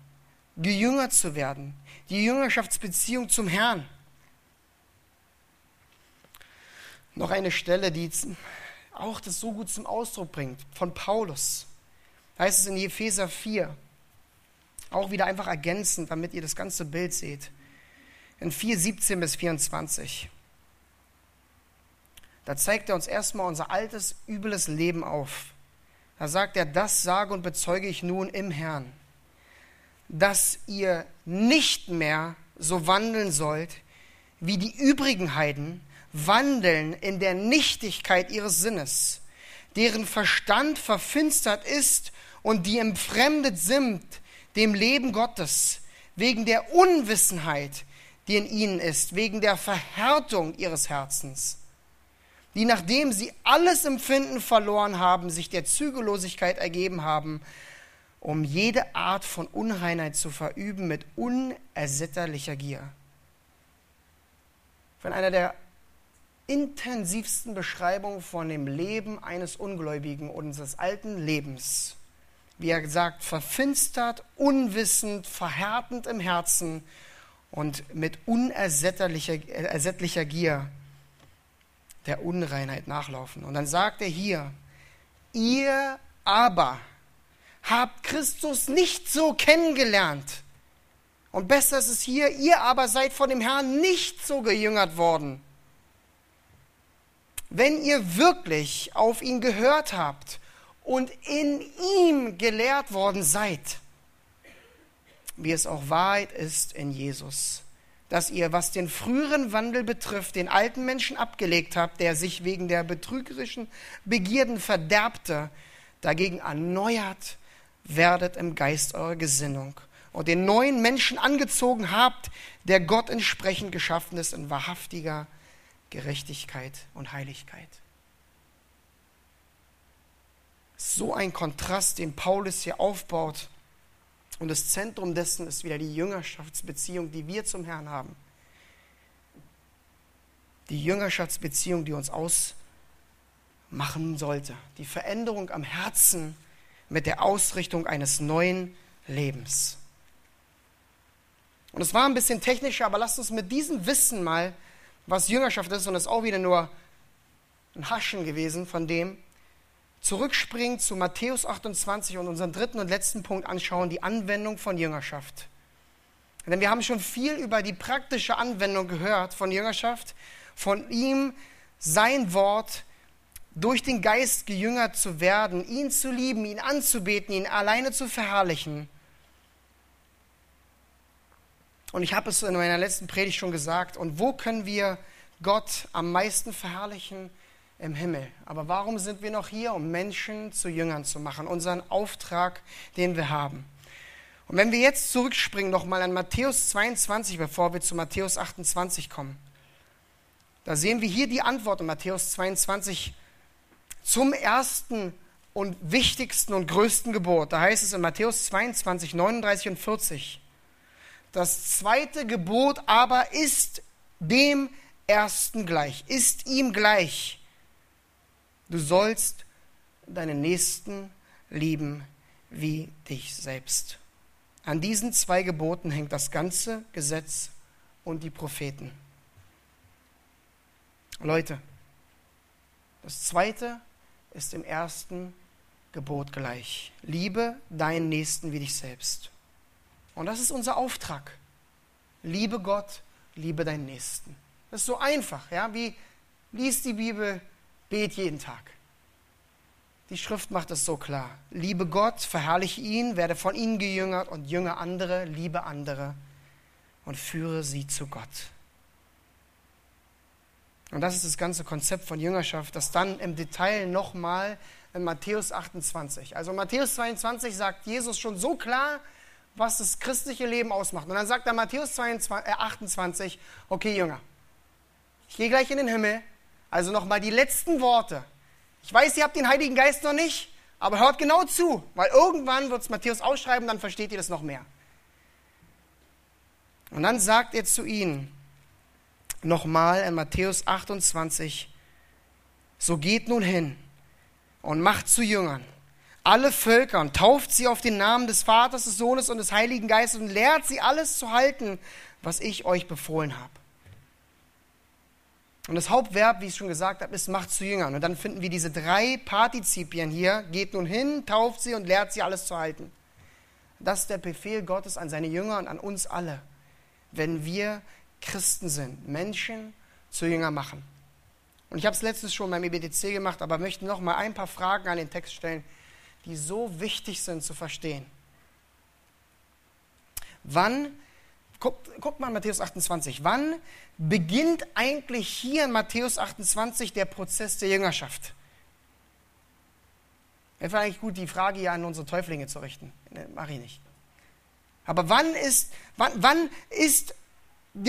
gejüngert zu werden. Die Jüngerschaftsbeziehung zum Herrn. Noch eine Stelle, die auch das so gut zum Ausdruck bringt, von Paulus. Da heißt es in Epheser 4, auch wieder einfach ergänzend, damit ihr das ganze Bild seht. In 4, 17 bis 24. Da zeigt er uns erstmal unser altes, übles Leben auf. Da sagt er, das sage und bezeuge ich nun im Herrn, dass ihr nicht mehr so wandeln sollt, wie die übrigen Heiden wandeln in der Nichtigkeit ihres Sinnes, deren Verstand verfinstert ist und die entfremdet sind dem Leben Gottes, wegen der Unwissenheit, die in ihnen ist, wegen der Verhärtung ihres Herzens die nachdem sie alles Empfinden verloren haben, sich der Zügellosigkeit ergeben haben, um jede Art von Unreinheit zu verüben mit unersätterlicher Gier. Von einer der intensivsten Beschreibungen von dem Leben eines Ungläubigen unseres alten Lebens. Wie er sagt, verfinstert, unwissend, verhärtend im Herzen und mit unersättlicher Gier der Unreinheit nachlaufen. Und dann sagt er hier, ihr aber habt Christus nicht so kennengelernt. Und besser ist es hier, ihr aber seid von dem Herrn nicht so gejüngert worden. Wenn ihr wirklich auf ihn gehört habt und in ihm gelehrt worden seid, wie es auch Wahrheit ist in Jesus dass ihr, was den früheren Wandel betrifft, den alten Menschen abgelegt habt, der sich wegen der betrügerischen Begierden verderbte, dagegen erneuert werdet im Geist eurer Gesinnung und den neuen Menschen angezogen habt, der Gott entsprechend geschaffen ist in wahrhaftiger Gerechtigkeit und Heiligkeit. So ein Kontrast, den Paulus hier aufbaut und das Zentrum dessen ist wieder die Jüngerschaftsbeziehung, die wir zum Herrn haben. Die Jüngerschaftsbeziehung, die uns ausmachen sollte. Die Veränderung am Herzen mit der Ausrichtung eines neuen Lebens. Und es war ein bisschen technischer, aber lasst uns mit diesem Wissen mal, was Jüngerschaft ist, und ist auch wieder nur ein Haschen gewesen von dem, zurückspringen zu Matthäus 28 und unseren dritten und letzten Punkt anschauen, die Anwendung von Jüngerschaft. Denn wir haben schon viel über die praktische Anwendung gehört von Jüngerschaft, von ihm, sein Wort, durch den Geist gejüngert zu werden, ihn zu lieben, ihn anzubeten, ihn alleine zu verherrlichen. Und ich habe es in meiner letzten Predigt schon gesagt. Und wo können wir Gott am meisten verherrlichen? im Himmel. Aber warum sind wir noch hier, um Menschen zu Jüngern zu machen? Unseren Auftrag, den wir haben. Und wenn wir jetzt zurückspringen nochmal an Matthäus 22, bevor wir zu Matthäus 28 kommen, da sehen wir hier die Antwort in Matthäus 22 zum ersten und wichtigsten und größten Gebot. Da heißt es in Matthäus 22, 39 und 40, das zweite Gebot aber ist dem ersten gleich, ist ihm gleich. Du sollst deinen Nächsten lieben wie dich selbst. An diesen zwei Geboten hängt das ganze Gesetz und die Propheten. Leute, das zweite ist im ersten Gebot gleich. Liebe deinen Nächsten wie dich selbst. Und das ist unser Auftrag. Liebe Gott, liebe deinen Nächsten. Das ist so einfach, ja, wie lies die Bibel, Bet jeden Tag. Die Schrift macht es so klar. Liebe Gott, verherrliche ihn, werde von ihm gejüngert und jünge andere, liebe andere und führe sie zu Gott. Und das ist das ganze Konzept von Jüngerschaft, das dann im Detail nochmal in Matthäus 28. Also Matthäus 22 sagt Jesus schon so klar, was das christliche Leben ausmacht. Und dann sagt er Matthäus 22, äh 28, okay Jünger, ich gehe gleich in den Himmel, also nochmal die letzten Worte. Ich weiß, ihr habt den Heiligen Geist noch nicht, aber hört genau zu, weil irgendwann wird es Matthäus ausschreiben, dann versteht ihr das noch mehr. Und dann sagt er zu ihnen nochmal in Matthäus 28, so geht nun hin und macht zu Jüngern alle Völker und tauft sie auf den Namen des Vaters, des Sohnes und des Heiligen Geistes und lehrt sie alles zu halten, was ich euch befohlen habe. Und das Hauptverb, wie ich schon gesagt habe, ist macht zu Jüngern. Und dann finden wir diese drei Partizipien hier. Geht nun hin, tauft sie und lehrt sie alles zu halten. Das ist der Befehl Gottes an seine Jünger und an uns alle, wenn wir Christen sind, Menschen zu Jünger machen. Und ich habe es letztes schon beim EBDC gemacht, aber möchte noch mal ein paar Fragen an den Text stellen, die so wichtig sind zu verstehen. Wann, guckt, guckt mal Matthäus 28, wann beginnt eigentlich hier in Matthäus 28 der Prozess der Jüngerschaft? Wäre eigentlich gut, die Frage hier an unsere Täuflinge zu richten. Mache ich nicht. Aber wann ist, wann, wann ist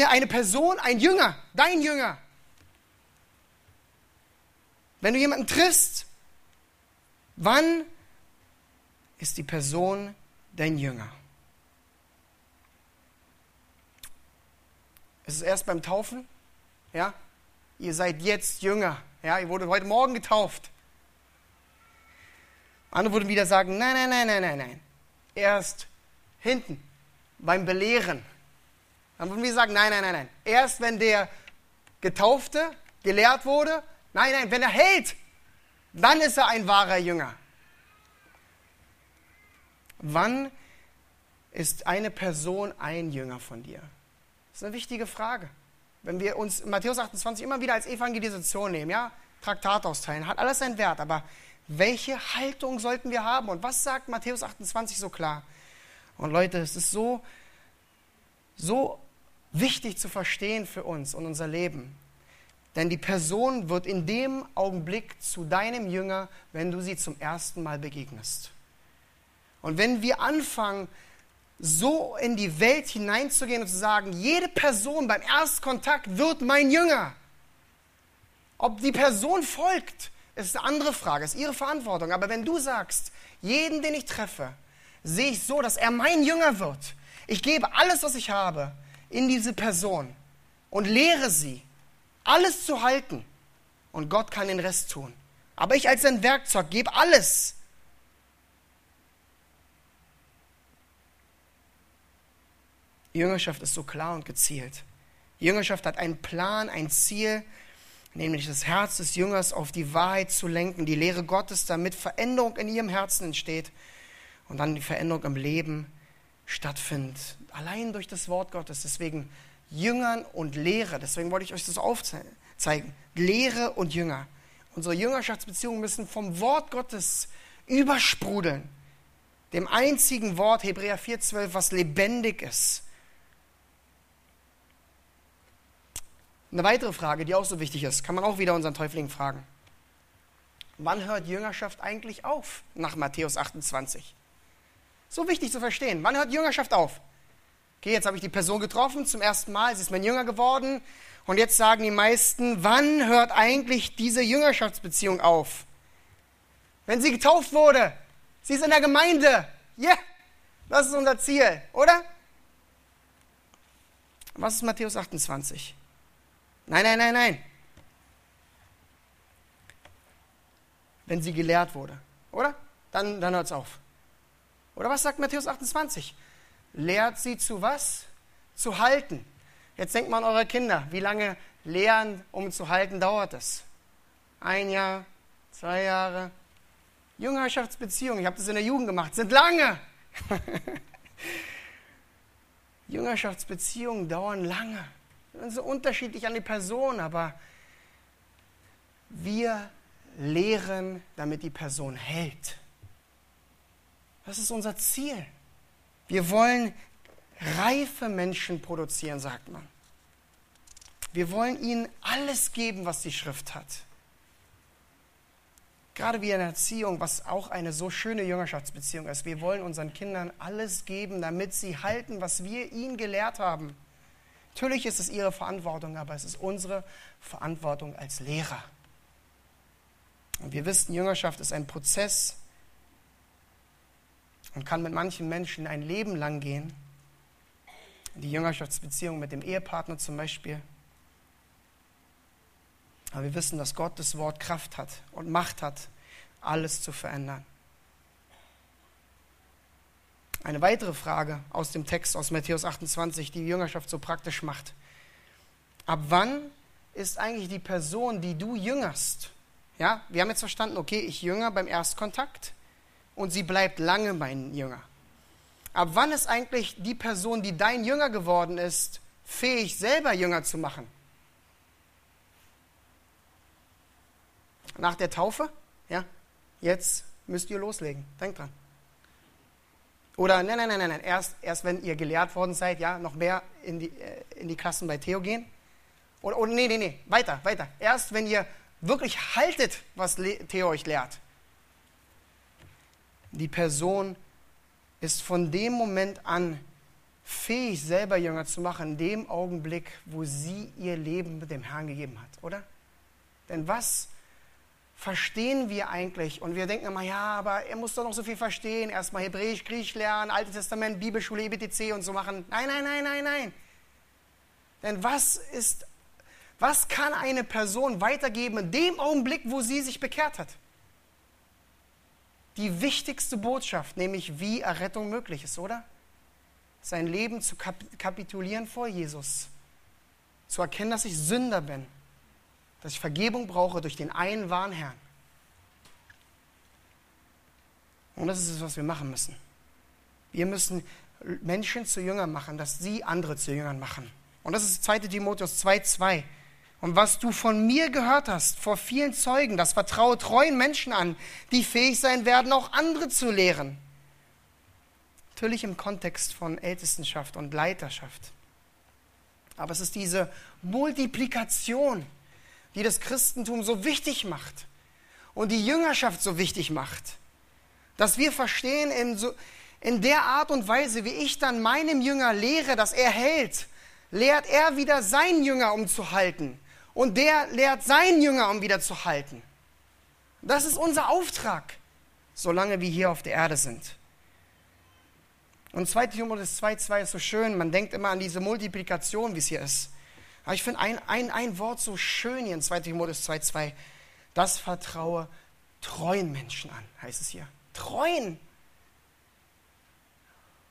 eine Person ein Jünger, dein Jünger? Wenn du jemanden triffst, wann ist die Person dein Jünger? Es ist erst beim Taufen, ja? Ihr seid jetzt Jünger, ja? Ihr wurdet heute Morgen getauft. Andere würden wieder sagen, nein, nein, nein, nein, nein, nein. Erst hinten, beim Belehren. Dann würden wir sagen, nein, nein, nein, nein. Erst wenn der Getaufte gelehrt wurde, nein, nein, wenn er hält, dann ist er ein wahrer Jünger. Wann ist eine Person ein Jünger von dir? Das ist eine wichtige Frage. Wenn wir uns Matthäus 28 immer wieder als Evangelisation nehmen, ja, Traktat austeilen, hat alles seinen Wert, aber welche Haltung sollten wir haben? Und was sagt Matthäus 28 so klar? Und Leute, es ist so, so wichtig zu verstehen für uns und unser Leben. Denn die Person wird in dem Augenblick zu deinem Jünger, wenn du sie zum ersten Mal begegnest. Und wenn wir anfangen, so in die Welt hineinzugehen und zu sagen, jede Person beim Erstkontakt wird mein Jünger. Ob die Person folgt, ist eine andere Frage, ist ihre Verantwortung. Aber wenn du sagst, jeden, den ich treffe, sehe ich so, dass er mein Jünger wird. Ich gebe alles, was ich habe, in diese Person und lehre sie, alles zu halten. Und Gott kann den Rest tun. Aber ich als sein Werkzeug gebe alles. Jüngerschaft ist so klar und gezielt. Jüngerschaft hat einen Plan, ein Ziel, nämlich das Herz des Jüngers auf die Wahrheit zu lenken, die Lehre Gottes, damit Veränderung in ihrem Herzen entsteht und dann die Veränderung im Leben stattfindet. Allein durch das Wort Gottes. Deswegen Jüngern und Lehre. Deswegen wollte ich euch das aufzeigen. Lehre und Jünger. Unsere Jüngerschaftsbeziehungen müssen vom Wort Gottes übersprudeln. Dem einzigen Wort, Hebräer 4,12, was lebendig ist. Eine weitere Frage, die auch so wichtig ist, kann man auch wieder unseren Täufling fragen. Wann hört Jüngerschaft eigentlich auf nach Matthäus 28? So wichtig zu verstehen. Wann hört Jüngerschaft auf? Okay, jetzt habe ich die Person getroffen zum ersten Mal, sie ist mein Jünger geworden. Und jetzt sagen die meisten, wann hört eigentlich diese Jüngerschaftsbeziehung auf? Wenn sie getauft wurde. Sie ist in der Gemeinde. Ja, yeah, das ist unser Ziel, oder? Was ist Matthäus 28? Nein, nein, nein, nein. Wenn sie gelehrt wurde, oder? Dann, dann hört es auf. Oder was sagt Matthäus 28? Lehrt sie zu was? Zu halten. Jetzt denkt mal an eure Kinder. Wie lange Lehren, um zu halten, dauert es? Ein Jahr, zwei Jahre. Jüngerschaftsbeziehungen, ich habe das in der Jugend gemacht, sind lange. Jüngerschaftsbeziehungen dauern lange so unterschiedlich an die Person, aber wir lehren, damit die Person hält. Das ist unser Ziel. Wir wollen reife Menschen produzieren, sagt man. Wir wollen ihnen alles geben, was die Schrift hat. Gerade wie in der Erziehung, was auch eine so schöne Jüngerschaftsbeziehung ist. Wir wollen unseren Kindern alles geben, damit sie halten, was wir ihnen gelehrt haben. Natürlich ist es ihre Verantwortung, aber es ist unsere Verantwortung als Lehrer. Und wir wissen, Jüngerschaft ist ein Prozess und kann mit manchen Menschen ein Leben lang gehen. Die Jüngerschaftsbeziehung mit dem Ehepartner zum Beispiel. Aber wir wissen, dass Gottes Wort Kraft hat und Macht hat, alles zu verändern. Eine weitere Frage aus dem Text aus Matthäus 28, die, die Jüngerschaft so praktisch macht. Ab wann ist eigentlich die Person, die du jüngerst? Ja, wir haben jetzt verstanden, okay, ich jünger beim Erstkontakt und sie bleibt lange mein Jünger. Ab wann ist eigentlich die Person, die dein Jünger geworden ist, fähig, selber Jünger zu machen? Nach der Taufe? Ja, jetzt müsst ihr loslegen. Denkt dran. Oder nein, nein, nein, nein, erst, erst wenn ihr gelehrt worden seid, ja, noch mehr in die, äh, in die Klassen bei Theo gehen. Oder, oder nee, nee, nee, weiter, weiter. Erst wenn ihr wirklich haltet, was Theo euch lehrt. Die Person ist von dem Moment an fähig, selber Jünger zu machen, in dem Augenblick, wo sie ihr Leben mit dem Herrn gegeben hat, oder? Denn was verstehen wir eigentlich? Und wir denken immer, ja, aber er muss doch noch so viel verstehen. Erstmal Hebräisch, Griechisch lernen, Altes Testament, Bibelschule, EBTC und so machen. Nein, nein, nein, nein, nein. Denn was ist, was kann eine Person weitergeben in dem Augenblick, wo sie sich bekehrt hat? Die wichtigste Botschaft, nämlich wie Errettung möglich ist, oder? Sein Leben zu kapitulieren vor Jesus. Zu erkennen, dass ich Sünder bin dass ich Vergebung brauche durch den einen wahren Herrn. Und das ist es, was wir machen müssen. Wir müssen Menschen zu Jüngern machen, dass sie andere zu Jüngern machen. Und das ist 2 Timotheus 2,2. Und was du von mir gehört hast, vor vielen Zeugen, das vertraue treuen Menschen an, die fähig sein werden, auch andere zu lehren. Natürlich im Kontext von Ältestenschaft und Leiterschaft. Aber es ist diese Multiplikation die das Christentum so wichtig macht und die Jüngerschaft so wichtig macht. Dass wir verstehen, in, so, in der Art und Weise, wie ich dann meinem Jünger lehre, dass er hält, lehrt er wieder seinen Jünger, um zu halten. Und der lehrt seinen Jünger, um wieder zu halten. Das ist unser Auftrag, solange wir hier auf der Erde sind. Und 2. Timotheus 2,2 ist so schön, man denkt immer an diese Multiplikation, wie es hier ist. Aber ich finde ein, ein, ein Wort so schön hier in 2 Timotheus 2,2. Das vertraue treuen Menschen an, heißt es hier. Treuen.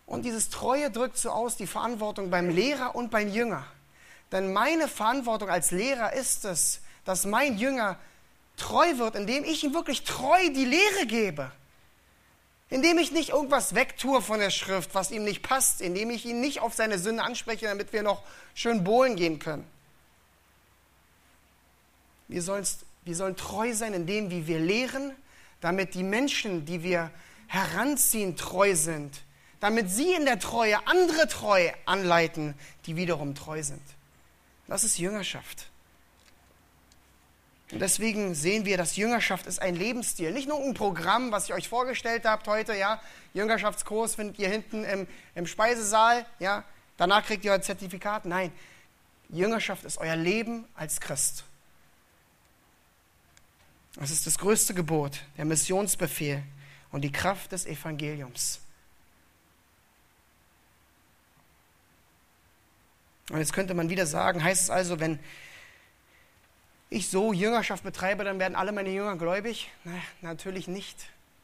Und dieses Treue drückt so aus die Verantwortung beim Lehrer und beim Jünger. Denn meine Verantwortung als Lehrer ist es, dass mein Jünger treu wird, indem ich ihm wirklich treu die Lehre gebe. Indem ich nicht irgendwas wegtue von der Schrift, was ihm nicht passt, indem ich ihn nicht auf seine Sünde anspreche, damit wir noch schön bohlen gehen können. Wir, wir sollen treu sein in dem, wie wir lehren, damit die Menschen, die wir heranziehen, treu sind. Damit sie in der Treue andere treu anleiten, die wiederum treu sind. Das ist Jüngerschaft. Und deswegen sehen wir, dass Jüngerschaft ist ein Lebensstil. Nicht nur ein Programm, was ich euch vorgestellt habt heute, ja. Jüngerschaftskurs findet ihr hinten im, im Speisesaal, ja. Danach kriegt ihr euer Zertifikat. Nein, Jüngerschaft ist euer Leben als Christ. Das ist das größte Gebot, der Missionsbefehl und die Kraft des Evangeliums. Und jetzt könnte man wieder sagen, heißt es also, wenn ich so Jüngerschaft betreibe, dann werden alle meine Jünger gläubig? Na, natürlich nicht.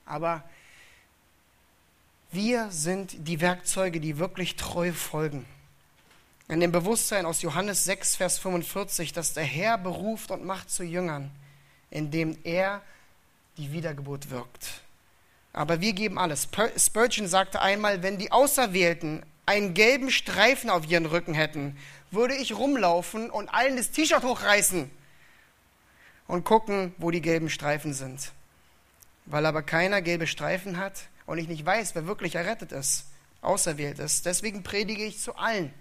Aber wir sind die Werkzeuge, die wirklich treu folgen. In dem Bewusstsein aus Johannes 6, Vers 45, dass der Herr beruft und macht zu Jüngern, indem er die Wiedergeburt wirkt. Aber wir geben alles. Spurgeon sagte einmal, wenn die Auserwählten einen gelben Streifen auf ihren Rücken hätten, würde ich rumlaufen und allen das T-Shirt hochreißen und gucken, wo die gelben Streifen sind. Weil aber keiner gelbe Streifen hat und ich nicht weiß, wer wirklich errettet ist, auserwählt ist. Deswegen predige ich zu allen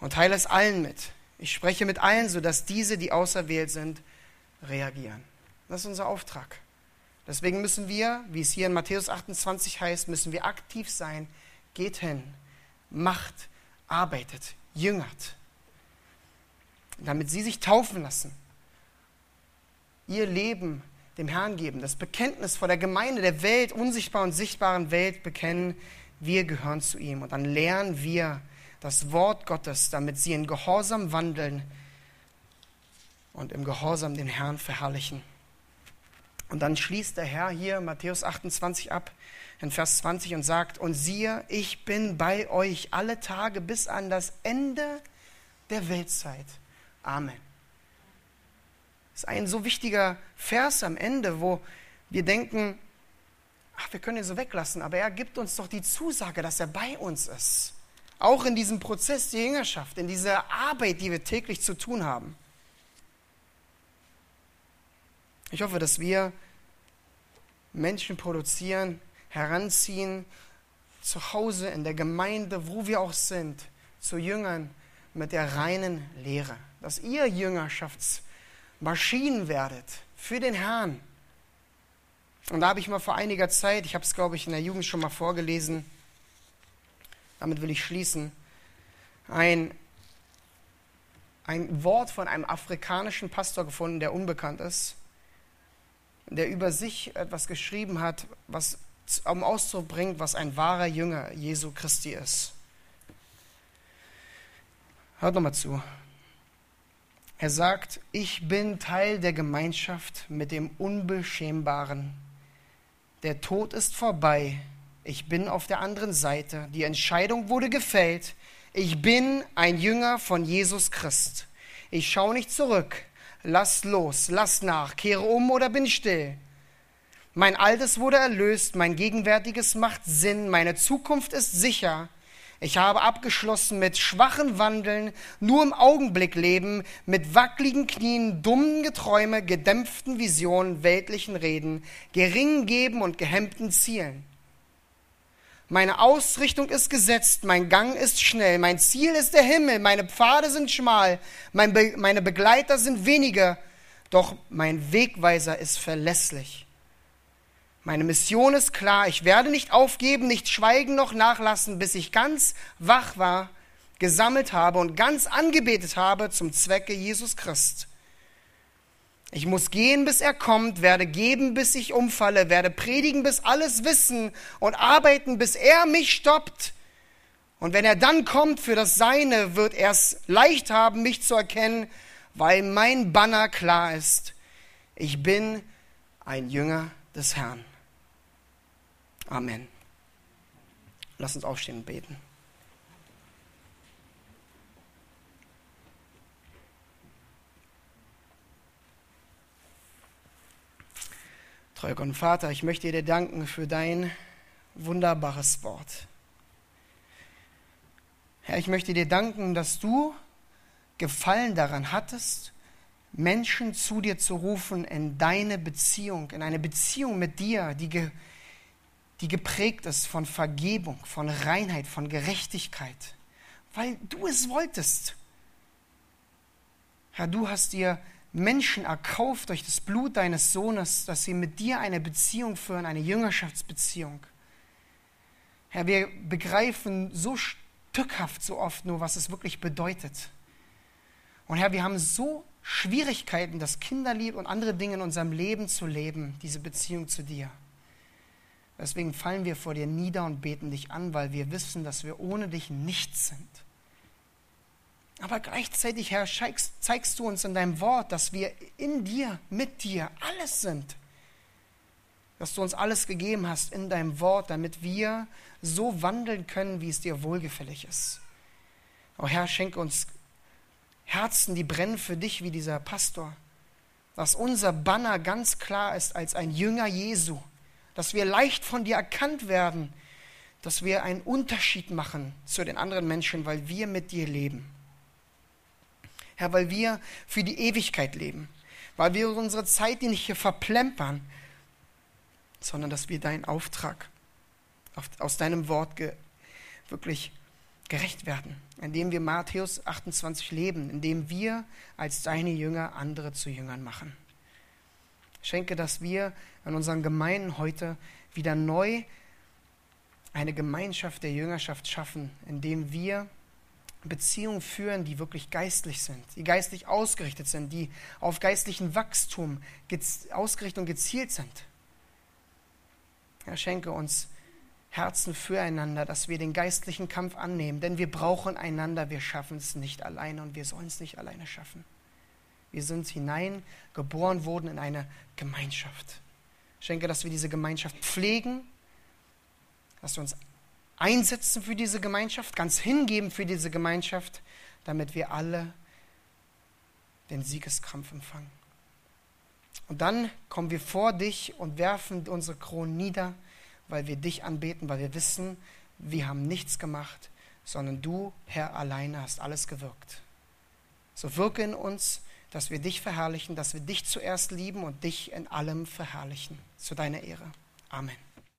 und teile es allen mit. Ich spreche mit allen, sodass diese, die auserwählt sind, reagieren. Das ist unser Auftrag. Deswegen müssen wir, wie es hier in Matthäus 28 heißt, müssen wir aktiv sein. Geht hin, macht, arbeitet, jüngert, damit sie sich taufen lassen ihr Leben dem Herrn geben, das Bekenntnis vor der Gemeinde, der Welt, unsichtbaren und sichtbaren Welt bekennen, wir gehören zu ihm. Und dann lernen wir das Wort Gottes, damit sie in Gehorsam wandeln und im Gehorsam den Herrn verherrlichen. Und dann schließt der Herr hier Matthäus 28 ab in Vers 20 und sagt, und siehe, ich bin bei euch alle Tage bis an das Ende der Weltzeit. Amen. Das ist ein so wichtiger Vers am Ende, wo wir denken, ach, wir können ihn so weglassen, aber er gibt uns doch die Zusage, dass er bei uns ist. Auch in diesem Prozess der Jüngerschaft, in dieser Arbeit, die wir täglich zu tun haben. Ich hoffe, dass wir Menschen produzieren, heranziehen, zu Hause, in der Gemeinde, wo wir auch sind, zu Jüngern mit der reinen Lehre. Dass ihr Jüngerschaftsmaschinen werdet für den Herrn. Und da habe ich mal vor einiger Zeit, ich habe es glaube ich in der Jugend schon mal vorgelesen, damit will ich schließen, ein, ein Wort von einem afrikanischen Pastor gefunden, der unbekannt ist, der über sich etwas geschrieben hat, was am Ausdruck bringt, was ein wahrer Jünger Jesu Christi ist. Hört nochmal zu. Er sagt, ich bin Teil der Gemeinschaft mit dem Unbeschämbaren. Der Tod ist vorbei. Ich bin auf der anderen Seite. Die Entscheidung wurde gefällt. Ich bin ein Jünger von Jesus Christ. Ich schaue nicht zurück. Lass los, lass nach, kehre um oder bin still. Mein Altes wurde erlöst, mein Gegenwärtiges macht Sinn, meine Zukunft ist sicher. Ich habe abgeschlossen mit schwachen Wandeln, nur im Augenblick leben, mit wackligen Knien, dummen Geträume, gedämpften Visionen, weltlichen Reden, geringen Geben und gehemmten Zielen. Meine Ausrichtung ist gesetzt, mein Gang ist schnell, mein Ziel ist der Himmel, meine Pfade sind schmal, mein Be meine Begleiter sind wenige, doch mein Wegweiser ist verlässlich. Meine Mission ist klar, ich werde nicht aufgeben, nicht schweigen noch nachlassen, bis ich ganz wach war, gesammelt habe und ganz angebetet habe zum Zwecke Jesus Christ. Ich muss gehen, bis er kommt, werde geben, bis ich umfalle, werde predigen, bis alles wissen und arbeiten, bis er mich stoppt. Und wenn er dann kommt für das Seine, wird er es leicht haben, mich zu erkennen, weil mein Banner klar ist. Ich bin ein Jünger des Herrn. Amen. Lass uns aufstehen und beten. Treuer Gott und Vater, ich möchte dir danken für dein wunderbares Wort. Herr, ich möchte dir danken, dass du Gefallen daran hattest, Menschen zu dir zu rufen in deine Beziehung, in eine Beziehung mit dir, die, die geprägt ist von Vergebung, von Reinheit, von Gerechtigkeit, weil du es wolltest. Herr, du hast dir Menschen erkauft durch das Blut deines Sohnes, dass sie mit dir eine Beziehung führen, eine Jüngerschaftsbeziehung. Herr, wir begreifen so stückhaft so oft nur, was es wirklich bedeutet. Und Herr, wir haben so Schwierigkeiten, das Kinderlieb und andere Dinge in unserem Leben zu leben, diese Beziehung zu dir. Deswegen fallen wir vor dir nieder und beten dich an, weil wir wissen, dass wir ohne dich nichts sind. Aber gleichzeitig, Herr, zeigst, zeigst du uns in deinem Wort, dass wir in dir, mit dir alles sind. Dass du uns alles gegeben hast in deinem Wort, damit wir so wandeln können, wie es dir wohlgefällig ist. Oh Herr, schenke uns Herzen, die brennen für dich wie dieser Pastor. Dass unser Banner ganz klar ist als ein Jünger Jesu. Dass wir leicht von dir erkannt werden. Dass wir einen Unterschied machen zu den anderen Menschen, weil wir mit dir leben. Herr, weil wir für die Ewigkeit leben, weil wir unsere Zeit nicht hier verplempern, sondern dass wir deinen Auftrag aus deinem Wort ge wirklich gerecht werden, indem wir Matthäus 28 leben, indem wir als deine Jünger andere zu Jüngern machen. Schenke, dass wir in unseren Gemeinden heute wieder neu eine Gemeinschaft der Jüngerschaft schaffen, indem wir Beziehungen führen, die wirklich geistlich sind, die geistlich ausgerichtet sind, die auf geistlichen Wachstum ausgerichtet und gezielt sind. Herr, schenke uns Herzen füreinander, dass wir den geistlichen Kampf annehmen, denn wir brauchen einander, wir schaffen es nicht alleine und wir sollen es nicht alleine schaffen. Wir sind hineingeboren worden in eine Gemeinschaft. Schenke, dass wir diese Gemeinschaft pflegen, dass wir uns einsetzen für diese Gemeinschaft, ganz hingeben für diese Gemeinschaft, damit wir alle den Siegeskampf empfangen. Und dann kommen wir vor dich und werfen unsere Kronen nieder, weil wir dich anbeten, weil wir wissen, wir haben nichts gemacht, sondern du, Herr, alleine hast alles gewirkt. So wirke in uns, dass wir dich verherrlichen, dass wir dich zuerst lieben und dich in allem verherrlichen. Zu deiner Ehre. Amen.